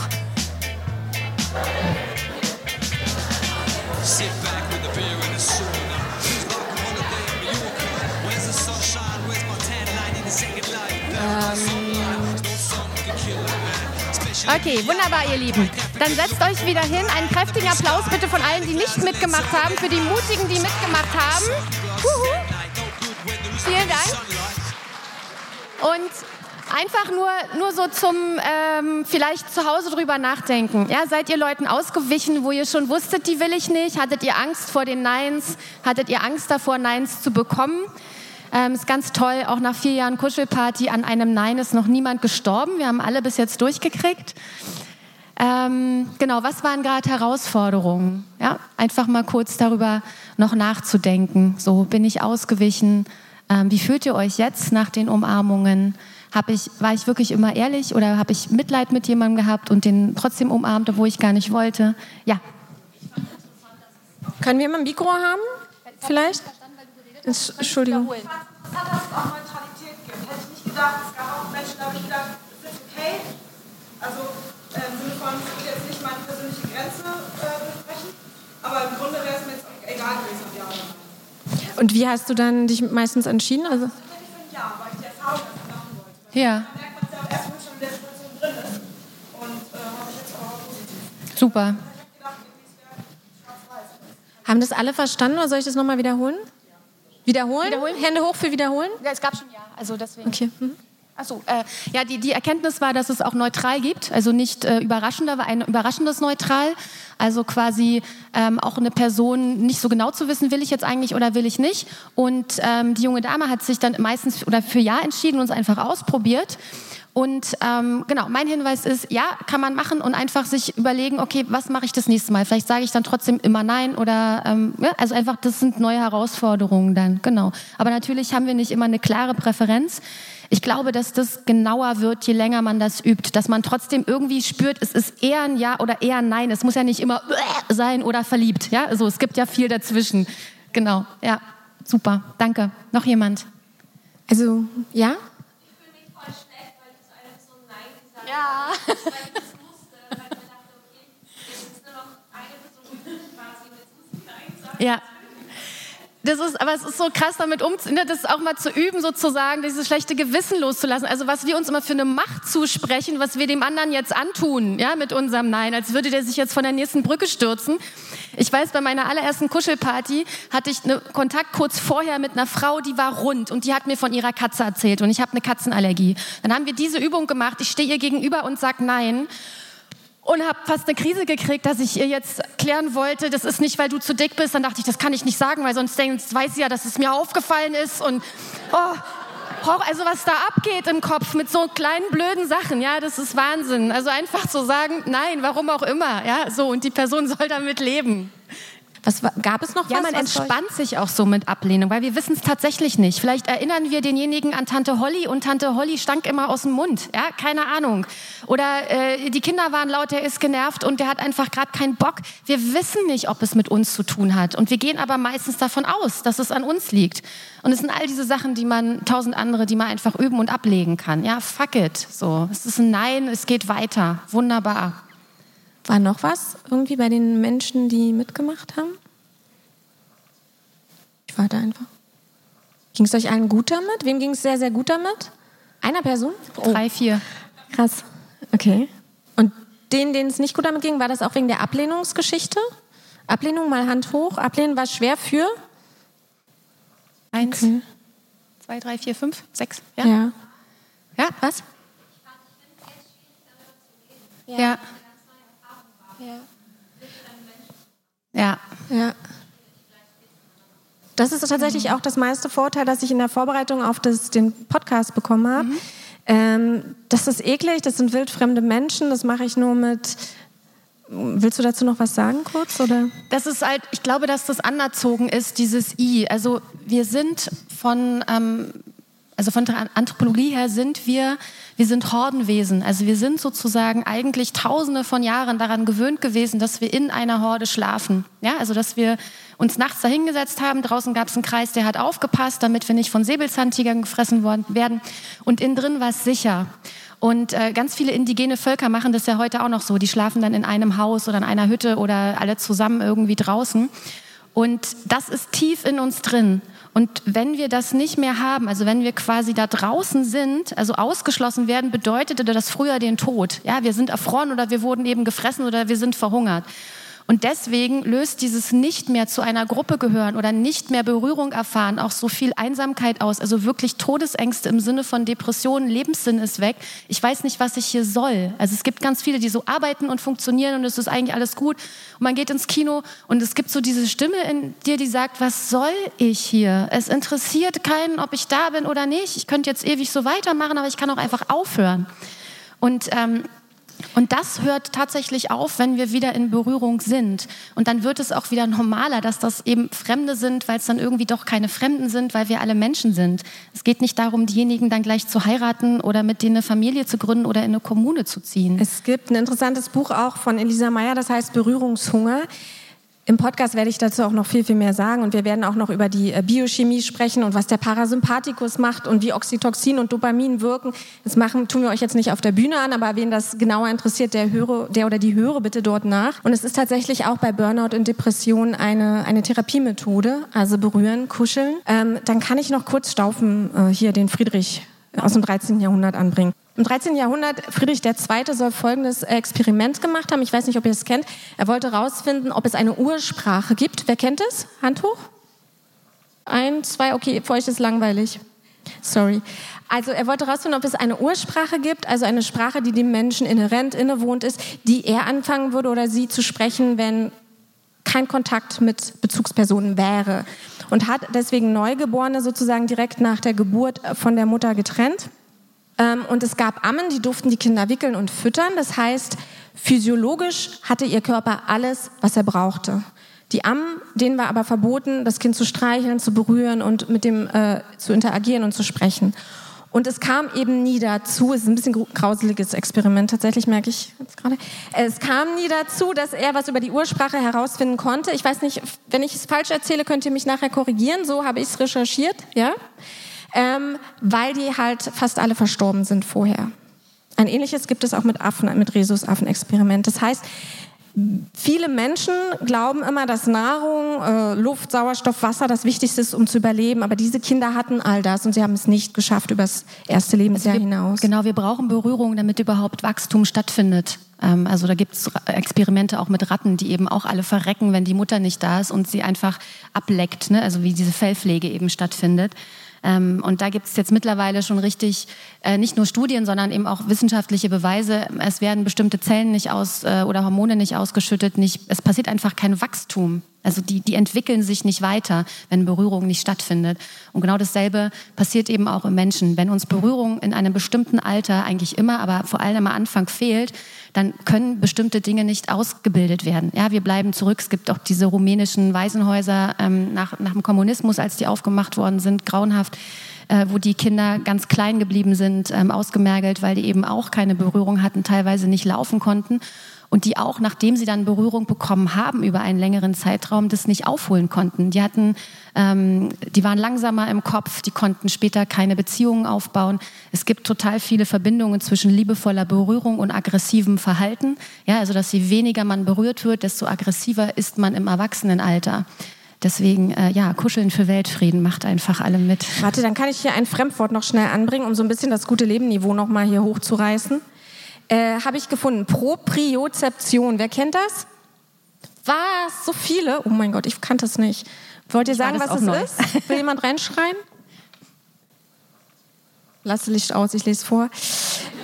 Okay, wunderbar, ihr Lieben. Dann setzt euch wieder hin. Einen kräftigen Applaus bitte von allen, die nicht mitgemacht haben, für die Mutigen, die mitgemacht haben. Huhu. Vielen Dank. Und einfach nur, nur so zum ähm, vielleicht zu Hause drüber nachdenken. Ja, seid ihr Leuten ausgewichen, wo ihr schon wusstet, die will ich nicht? Hattet ihr Angst vor den Neins? Hattet ihr Angst davor, Neins zu bekommen? Ähm, ist ganz toll, auch nach vier Jahren Kuschelparty an einem Nein ist noch niemand gestorben. Wir haben alle bis jetzt durchgekriegt. Ähm, genau, was waren gerade Herausforderungen? Ja, einfach mal kurz darüber noch nachzudenken. So, bin ich ausgewichen? Ähm, wie fühlt ihr euch jetzt nach den Umarmungen? Hab ich, war ich wirklich immer ehrlich oder habe ich Mitleid mit jemandem gehabt und den trotzdem umarmt, obwohl ich gar nicht wollte? Ja. Können wir mal ein Mikro haben? Vielleicht? Entschuldigung. dass es auch Neutralität gibt. Hätte ich nicht gedacht, es gab auch Menschen, da habe ich gedacht, es ist okay. Also äh, im Sinne von, ich will jetzt nicht meine persönliche Grenze äh, besprechen, aber im Grunde wäre es mir jetzt egal gewesen, ob ja oder nein. Und wie hast du dann dich meistens entschieden? Also, Ja, weil ich die Erfahrung erst machen wollte. Ja, super. Haben das alle verstanden oder soll ich das nochmal wiederholen? Wiederholen? Wiederholen? Hände hoch für wiederholen? Ja, es gab schon ja. Also deswegen. Okay. Mhm. Achso, äh, ja, die, die Erkenntnis war, dass es auch neutral gibt, also nicht äh, überraschender, aber ein überraschendes Neutral. Also quasi ähm, auch eine Person nicht so genau zu wissen, will ich jetzt eigentlich oder will ich nicht. Und ähm, die junge Dame hat sich dann meistens oder für Ja entschieden und es einfach ausprobiert. Und ähm, genau, mein Hinweis ist, ja, kann man machen und einfach sich überlegen, okay, was mache ich das nächste Mal? Vielleicht sage ich dann trotzdem immer Nein oder, ähm, ja, also einfach, das sind neue Herausforderungen dann, genau. Aber natürlich haben wir nicht immer eine klare Präferenz. Ich glaube, dass das genauer wird, je länger man das übt, dass man trotzdem irgendwie spürt, es ist eher ein Ja oder eher ein Nein. Es muss ja nicht immer sein oder verliebt, ja. Also es gibt ja viel dazwischen. Genau, ja, super, danke. Noch jemand? Also, ja? Ja. Ja. Das ist, aber es ist so krass, damit umzugehen, das auch mal zu üben, sozusagen, dieses schlechte Gewissen loszulassen. Also was wir uns immer für eine Macht zusprechen, was wir dem anderen jetzt antun, ja, mit unserem Nein, als würde der sich jetzt von der nächsten Brücke stürzen. Ich weiß, bei meiner allerersten Kuschelparty hatte ich einen Kontakt kurz vorher mit einer Frau, die war rund und die hat mir von ihrer Katze erzählt und ich habe eine Katzenallergie. Dann haben wir diese Übung gemacht. Ich stehe ihr gegenüber und sag Nein und habe fast eine Krise gekriegt, dass ich ihr jetzt klären wollte, das ist nicht, weil du zu dick bist. Dann dachte ich, das kann ich nicht sagen, weil sonst weiß sie ja, dass es mir aufgefallen ist und oh, also was da abgeht im Kopf mit so kleinen blöden Sachen, ja, das ist Wahnsinn. Also einfach zu sagen, nein, warum auch immer, ja, so und die Person soll damit leben. Was, war- gab es noch Ja, was? man was entspannt sich auch so mit Ablehnung, weil wir wissen es tatsächlich nicht. Vielleicht erinnern wir denjenigen an Tante Holly und Tante Holly stank immer aus dem Mund. Ja, keine Ahnung. Oder äh, die Kinder waren laut, der ist genervt und der hat einfach gerade keinen Bock. Wir wissen nicht, ob es mit uns zu tun hat. Und wir gehen aber meistens davon aus, dass es an uns liegt. Und es sind all diese Sachen, die man, tausend andere, die man einfach üben und ablegen kann. Ja, fuck it. So, es ist ein Nein, es geht weiter. Wunderbar. War noch was irgendwie bei den Menschen, die mitgemacht haben? Ich warte einfach. Ging es euch allen gut damit? Wem ging es sehr, sehr gut damit? Einer Person? Oh, Drei, vier. krass. Okay. Und denen, denen es nicht gut damit ging, war das auch wegen der Ablehnungsgeschichte? Ablehnung mal Hand hoch. Ablehnen war schwer für? Eins, Okay. zwei, drei, vier, fünf, sechs. Ja. Ja. Ja, was? Ja. Ja. Ja. Das ist tatsächlich auch das meiste Vorteil, das ich in der Vorbereitung auf das, den Podcast bekommen habe. Ähm, das ist eklig, das sind wildfremde Menschen, das mache ich nur mit. Willst du dazu noch was sagen kurz? Oder? Das ist halt, ich glaube, dass das anerzogen ist, dieses I. Also wir sind von, ähm, also von der Anthropologie her sind wir, wir sind Hordenwesen. Also wir sind sozusagen eigentlich tausende von Jahren daran gewöhnt gewesen, dass wir in einer Horde schlafen. Ja, also dass wir uns nachts dahingesetzt haben, draußen gab es einen Kreis, der hat aufgepasst, damit wir nicht von Säbelzahntigern gefressen worden werden. Und innen drin war es sicher. Und äh, ganz viele indigene Völker machen das ja heute auch noch so. Die schlafen dann in einem Haus oder in einer Hütte oder alle zusammen irgendwie draußen. Und das ist tief in uns drin. Und wenn wir das nicht mehr haben, also wenn wir quasi da draußen sind, also ausgeschlossen werden, bedeutete das früher den Tod. Ja, wir sind erfroren oder wir wurden eben gefressen oder wir sind verhungert. Und deswegen löst dieses nicht mehr zu einer Gruppe gehören oder nicht mehr Berührung erfahren auch so viel Einsamkeit aus. Also wirklich Todesängste im Sinne von Depressionen, Lebenssinn ist weg. Ich weiß nicht, was ich hier soll. Also es gibt ganz viele, die so arbeiten und funktionieren und es ist eigentlich alles gut. Und man geht ins Kino und es gibt so diese Stimme in dir, die sagt, was soll ich hier? Es interessiert keinen, ob ich da bin oder nicht. Ich könnte jetzt ewig so weitermachen, aber ich kann auch einfach aufhören. Und ähm, Und das hört tatsächlich auf, wenn wir wieder in Berührung sind. Und dann wird es auch wieder normaler, dass das eben Fremde sind, weil es dann irgendwie doch keine Fremden sind, weil wir alle Menschen sind. Es geht nicht darum, diejenigen dann gleich zu heiraten oder mit denen eine Familie zu gründen oder in eine Kommune zu ziehen. Es gibt ein interessantes Buch auch von Elisa Meyer, das heißt Berührungshunger. Im Podcast werde ich dazu auch noch viel, viel mehr sagen und wir werden auch noch über die äh, Biochemie sprechen und was der Parasympathikus macht und wie Oxytocin und Dopamin wirken. Das machen, tun wir euch jetzt nicht auf der Bühne an, aber wen das genauer interessiert, der, höre, der oder die höre bitte dort nach. Und es ist tatsächlich auch bei Burnout und Depression eine, eine Therapiemethode, also berühren, kuscheln. Ähm, dann kann ich noch kurz Staufen äh, hier den Friedrich aus dem 13. Jahrhundert anbringen. Im 13. Jahrhundert, Friedrich II. soll folgendes Experiment gemacht haben. Ich weiß nicht, ob ihr es kennt. Er wollte herausfinden, ob es eine Ursprache gibt. Wer kennt es? Hand hoch. Ein, zwei, okay, für euch ist langweilig. Sorry. Also er wollte herausfinden, ob es eine Ursprache gibt, also eine Sprache, die dem Menschen inhärent innewohnt ist, die er anfangen würde oder sie zu sprechen, wenn kein Kontakt mit Bezugspersonen wäre. Und hat deswegen Neugeborene sozusagen direkt nach der Geburt von der Mutter getrennt ähm, und es gab Ammen, die durften die Kinder wickeln und füttern. Das heißt, physiologisch hatte ihr Körper alles, was er brauchte. Die Ammen, denen war aber verboten, das Kind zu streicheln, zu berühren und mit dem äh, zu interagieren und zu sprechen. Und es kam eben nie dazu, es ist ein bisschen grauseliges Experiment, tatsächlich merke ich jetzt gerade. Es kam nie dazu, dass er was über die Ursprache herausfinden konnte. Ich weiß nicht, wenn ich es falsch erzähle, könnt ihr mich nachher korrigieren. So habe ich es recherchiert, ja ähm, weil die halt fast alle verstorben sind vorher. Ein ähnliches gibt es auch mit Affen, mit Rhesusaffen-Experiment. Das heißt, Viele Menschen glauben immer, dass Nahrung, äh, Luft, Sauerstoff, Wasser das Wichtigste ist, um zu überleben. Aber diese Kinder hatten all das und sie haben es nicht geschafft über das erste Lebensjahr also wir, hinaus. Genau, wir brauchen Berührung, damit überhaupt Wachstum stattfindet. Ähm, also da gibt es Experimente auch mit Ratten, die eben auch alle verrecken, wenn die Mutter nicht da ist und sie einfach ableckt, ne? also wie diese Fellpflege eben stattfindet. Ähm, und da gibt es jetzt mittlerweile schon richtig äh, nicht nur Studien, sondern eben auch wissenschaftliche Beweise. Es werden bestimmte Zellen nicht aus äh, oder Hormone nicht ausgeschüttet. Nicht, es passiert einfach kein Wachstum. Also die, die entwickeln sich nicht weiter, wenn Berührung nicht stattfindet. Und genau dasselbe passiert eben auch im Menschen. Wenn uns Berührung in einem bestimmten Alter eigentlich immer, aber vor allem am Anfang fehlt, dann können bestimmte Dinge nicht ausgebildet werden. Ja, wir bleiben zurück. Es gibt auch diese rumänischen Waisenhäuser ähm, nach, nach dem Kommunismus, als die aufgemacht worden sind, grauenhaft äh, wo die Kinder ganz klein geblieben sind, ähm, ausgemergelt, weil die eben auch keine Berührung hatten, teilweise nicht laufen konnten und die auch, nachdem sie dann Berührung bekommen haben über einen längeren Zeitraum, das nicht aufholen konnten. Die hatten, ähm, die waren langsamer im Kopf, die konnten später keine Beziehungen aufbauen. Es gibt total viele Verbindungen zwischen liebevoller Berührung und aggressivem Verhalten. Ja, also dass je weniger man berührt wird, desto aggressiver ist man im Erwachsenenalter. Deswegen, äh, ja, Kuscheln für Weltfrieden macht einfach alle mit. Warte, dann kann ich hier ein Fremdwort noch schnell anbringen, um so ein bisschen das gute Lebenniveau noch mal hier hochzureißen äh, habe ich gefunden. Propriozeption. Wer kennt das? Was? So viele? Oh mein Gott, ich kannte es nicht. Wollt ihr sagen, was es neu. ist? Will jemand reinschreien? Lasse Licht aus, ich lese vor.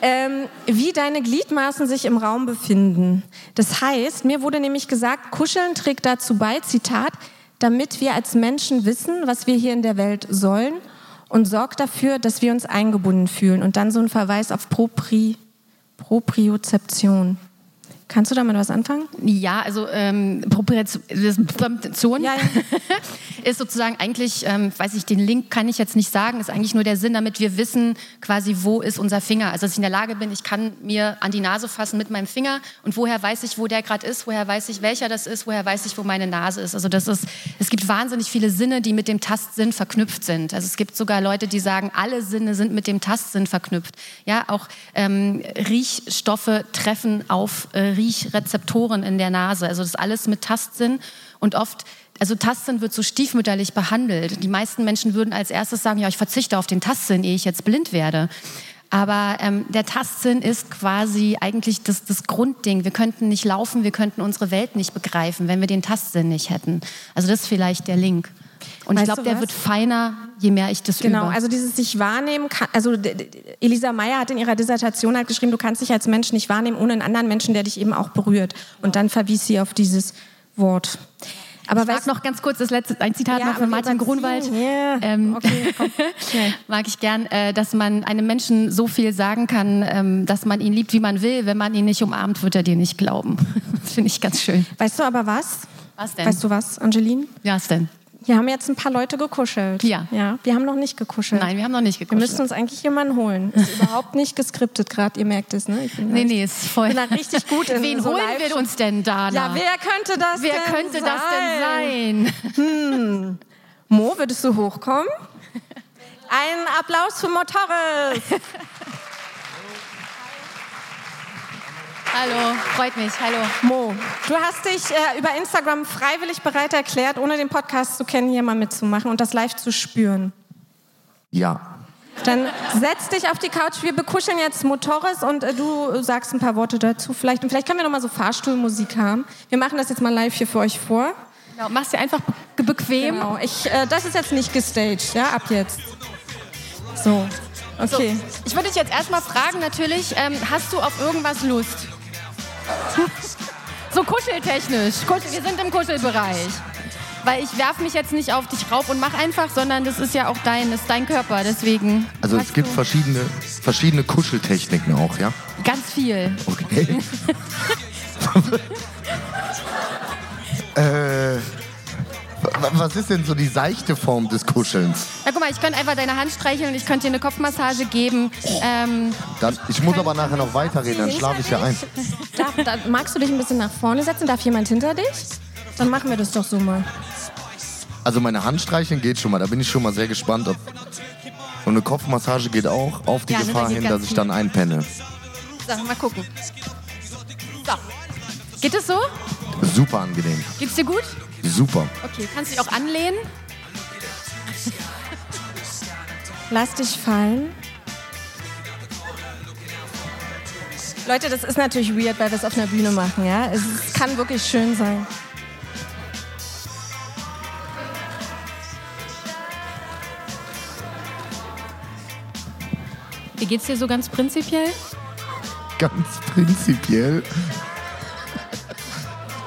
Ähm, wie deine Gliedmaßen sich im Raum befinden. Das heißt, mir wurde nämlich gesagt, Kuscheln trägt dazu bei, Zitat, damit wir als Menschen wissen, was wir hier in der Welt sollen und sorgt dafür, dass wir uns eingebunden fühlen. Und dann so ein Verweis auf Propri Propriozeption. Kannst du damit was anfangen? Ja, also ähm, Propriozeption ja, ja. ist sozusagen eigentlich, ähm, weiß ich, den Link kann ich jetzt nicht sagen, ist eigentlich nur der Sinn, damit wir wissen, quasi, wo ist unser Finger. Also, dass ich in der Lage bin, ich kann mir an die Nase fassen mit meinem Finger und woher weiß ich, wo der gerade ist, woher weiß ich, welcher das ist, woher weiß ich, wo meine Nase ist. Also, das ist, es gibt wahnsinnig viele Sinne, die mit dem Tastsinn verknüpft sind. Also, es gibt sogar Leute, die sagen, alle Sinne sind mit dem Tastsinn verknüpft. Ja, auch ähm, Riechstoffe treffen auf äh, Riechrezeptoren in der Nase. Also das ist alles mit Tastsinn und oft also Tastsinn wird so stiefmütterlich behandelt. Die meisten Menschen würden als erstes sagen, ja, ich verzichte auf den Tastsinn, ehe ich jetzt blind werde. Aber ähm, der Tastsinn ist quasi eigentlich das, das Grundding. Wir könnten nicht laufen, wir könnten unsere Welt nicht begreifen, wenn wir den Tastsinn nicht hätten. Also das ist vielleicht der Link. Und weißt ich glaube, der wird feiner, je mehr ich das genau, übe. Genau, also dieses sich wahrnehmen, kann, also Elisa Meyer hat in ihrer Dissertation halt geschrieben, du kannst dich als Mensch nicht wahrnehmen ohne einen anderen Menschen, der dich eben auch berührt. Und dann verwies sie auf dieses Wort. Aber ich mag noch ganz kurz das letzte, ein Zitat Ja, noch von Martin. Grunwald. Ja. Ähm, Okay, mag ich gern, äh, dass man einem Menschen so viel sagen kann, ähm, dass man ihn liebt, wie man will. Wenn man ihn nicht umarmt, wird er dir nicht glauben. Das finde ich ganz schön. Weißt du aber was? Was denn? Weißt du was, Angeline? Was denn? Hier haben jetzt ein paar Leute gekuschelt. Ja. Ja, wir haben noch nicht gekuschelt. Nein, wir haben noch nicht Wir gekuschelt. müssen uns eigentlich jemanden holen. Ist überhaupt nicht geskriptet gerade, ihr merkt es, ne? Ich bin Nee, nee, ist voll. bin da richtig gut in Wen so holen live- wir uns denn, Dana? Ja, wer könnte das Wer denn könnte sein? das denn sein? Mo, würdest du hochkommen? Ein Applaus für Mo Torres. Hallo, freut mich. Hallo. Mo, du hast dich äh, über Instagram freiwillig bereit erklärt, ohne den Podcast zu kennen, hier mal mitzumachen und das live zu spüren. Ja. Dann setz dich auf die Couch. Wir bekuscheln jetzt Mo Torres und äh, du sagst ein paar Worte dazu. Vielleicht, und vielleicht können wir noch mal so Fahrstuhlmusik haben. Wir machen das jetzt mal live hier für euch vor. Genau, mach's dir einfach be bequem. Genau. Ich, äh, das ist jetzt nicht gestaged, ja, ab jetzt. So, okay. Ich würde dich jetzt erstmal fragen, natürlich, ähm, hast du auf irgendwas Lust? So kuscheltechnisch. Kuschel, wir sind im Kuschelbereich. Weil ich werfe mich jetzt nicht auf dich rauf und mach einfach, sondern das ist ja auch dein, das ist dein Körper. Deswegen Also es gibt du verschiedene, verschiedene Kuscheltechniken auch, ja? ganz viel. Okay. äh, was ist denn so die seichte Form des Kuschelns? Ja, guck mal, ich könnte einfach deine Hand streicheln und ich könnte dir eine Kopfmassage geben. Ähm, Dann, ich muss aber nachher noch weiterreden, dann schlafe ich ja ein. Darf, da, magst du dich ein bisschen nach vorne setzen? Darf jemand hinter dich? Dann machen wir das doch so mal. Also meine Hand streicheln geht schon mal, da bin ich schon mal sehr gespannt. Ob und eine Kopfmassage geht auch, auf die Ja, ne, Gefahr hin, dass ich dann einpenne. so, mal gucken. So. Geht es so? Super angenehm. Geht's dir gut? Super. Okay, kannst dich auch anlehnen. Lass dich fallen. Leute, das ist natürlich weird, weil wir es auf einer Bühne machen, ja? Es kann wirklich schön sein. Wie geht's dir so ganz prinzipiell? Ganz prinzipiell.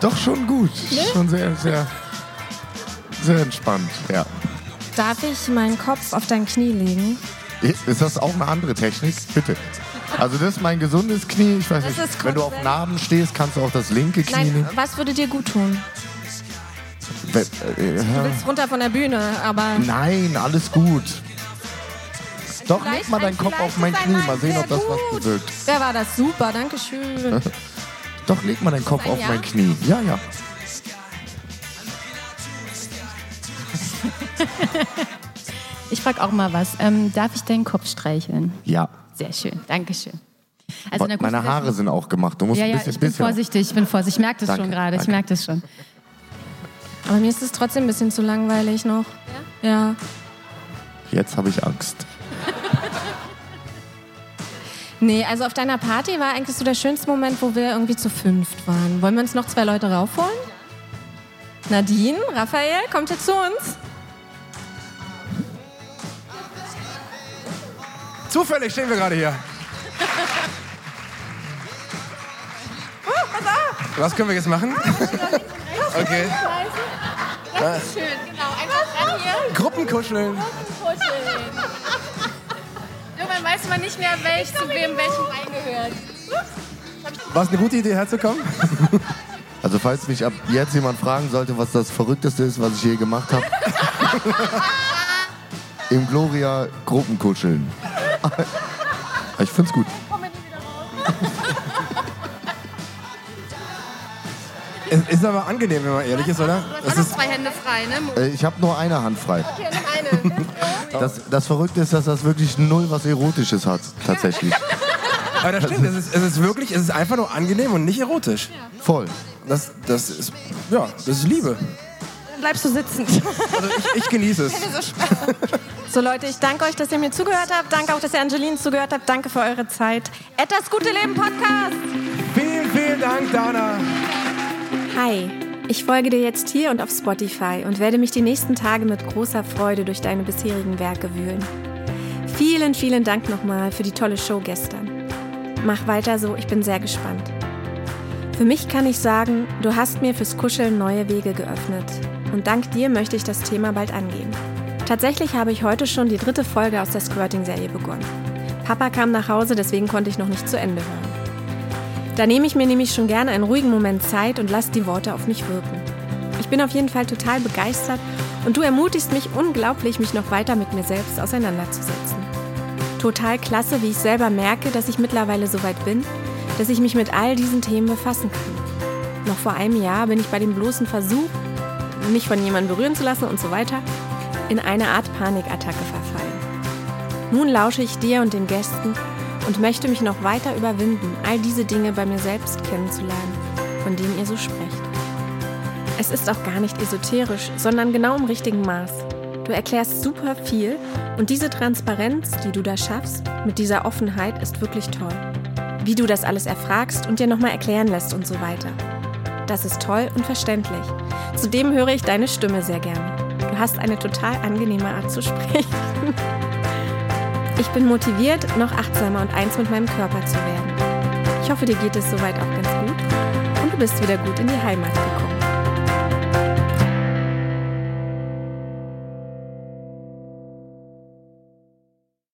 Doch schon gut. Schon sehr, sehr, sehr entspannt, ja. Darf ich meinen Kopf auf dein Knie legen? Ist das auch eine andere Technik? Bitte. Also das ist mein gesundes Knie. Ich weiß Das nicht, wenn du auf komplett- Narben stehst, kannst du auch das linke Knie Nein, nehmen. was würde dir gut tun? Äh, Du willst runter von der Bühne, aber Nein, alles gut. Doch, leg mal deinen ein- Kopf auf mein Knie. Mal sehen, ob das was gut. bewirkt. wer war das? Super, danke schön. Doch, leg mal deinen Kopf auf Ja? mein Knie. Ja, ja. Ich frage auch mal was. Ähm, darf ich deinen Kopf streicheln? Ja. Sehr schön, Dankeschön. Also Meine Haare sind auch gemacht. Du musst Ja, ein bisschen, ich bin bisschen vorsichtig, ich bin vorsichtig. Ich merke das Danke, schon gerade, ich merke das schon. Aber mir ist es trotzdem ein bisschen zu langweilig noch. Ja? Ja. Jetzt habe ich Angst. Nee, also auf deiner Party war eigentlich so der schönste Moment, wo wir irgendwie zu fünft waren. Wollen wir uns noch zwei Leute raufholen? Nadine, Raphael, kommt ihr zu uns? Zufällig stehen wir gerade hier. Was können wir jetzt machen? Okay. Schön, genau. Einfach ran hier. Gruppenkuscheln. Irgendwann weiß man nicht mehr, welch zu wem welchem reingehört. War es eine gute Idee, herzukommen? Also falls mich ab jetzt jemand fragen sollte, was das Verrückteste ist, was ich je gemacht habe. Im Gloria Gruppenkuscheln. ich find's gut. Es ist aber angenehm, wenn man ehrlich ist, oder? Das ist, zwei Hände frei, ne? Äh, Ich habe nur eine Hand frei. Okay, nimm eine. Das, das Verrückte ist, dass das wirklich null was Erotisches hat, tatsächlich. aber das stimmt, es ist, es ist wirklich, es ist einfach nur angenehm und nicht erotisch. Voll. Das, das ist, ja, das ist Liebe. Dann bleibst du sitzen. Also ich, ich genieße es. So Leute, ich danke euch, dass ihr mir zugehört habt. Danke auch, dass ihr Angeline zugehört habt. Danke für eure Zeit. Etwas Gute Leben Podcast. Vielen, vielen Dank, Dana. Hi, ich folge dir jetzt hier und auf Spotify und werde mich die nächsten Tage mit großer Freude durch deine bisherigen Werke wühlen. Vielen, vielen Dank nochmal für die tolle Show gestern. Mach weiter so, ich bin sehr gespannt. Für mich kann ich sagen, du hast mir fürs Kuscheln neue Wege geöffnet. Und dank dir möchte ich das Thema bald angehen. Tatsächlich habe ich heute schon die dritte Folge aus der Squirting-Serie begonnen. Papa kam nach Hause, deswegen konnte ich noch nicht zu Ende hören. Da nehme ich mir nämlich schon gerne einen ruhigen Moment Zeit und lasse die Worte auf mich wirken. Ich bin auf jeden Fall total begeistert und du ermutigst mich unglaublich, mich noch weiter mit mir selbst auseinanderzusetzen. Total klasse, wie ich selber merke, dass ich mittlerweile so weit bin, dass ich mich mit all diesen Themen befassen kann. Noch vor einem Jahr bin ich bei dem bloßen Versuch, mich von jemandem berühren zu lassen und so weiter, in eine Art Panikattacke verfallen. Nun lausche ich dir und den Gästen und möchte mich noch weiter überwinden, all diese Dinge bei mir selbst kennenzulernen, von denen ihr so sprecht. Es ist auch gar nicht esoterisch, sondern genau im richtigen Maß. Du erklärst super viel und diese Transparenz, die du da schaffst, mit dieser Offenheit, ist wirklich toll. Wie du das alles erfragst und dir nochmal erklären lässt und so weiter. Das ist toll und verständlich. Zudem höre ich deine Stimme sehr gerne. Du hast eine total angenehme Art zu sprechen. Ich bin motiviert, noch achtsamer und eins mit meinem Körper zu werden. Ich hoffe, dir geht es soweit auch ganz gut und du bist wieder gut in die Heimat gekommen.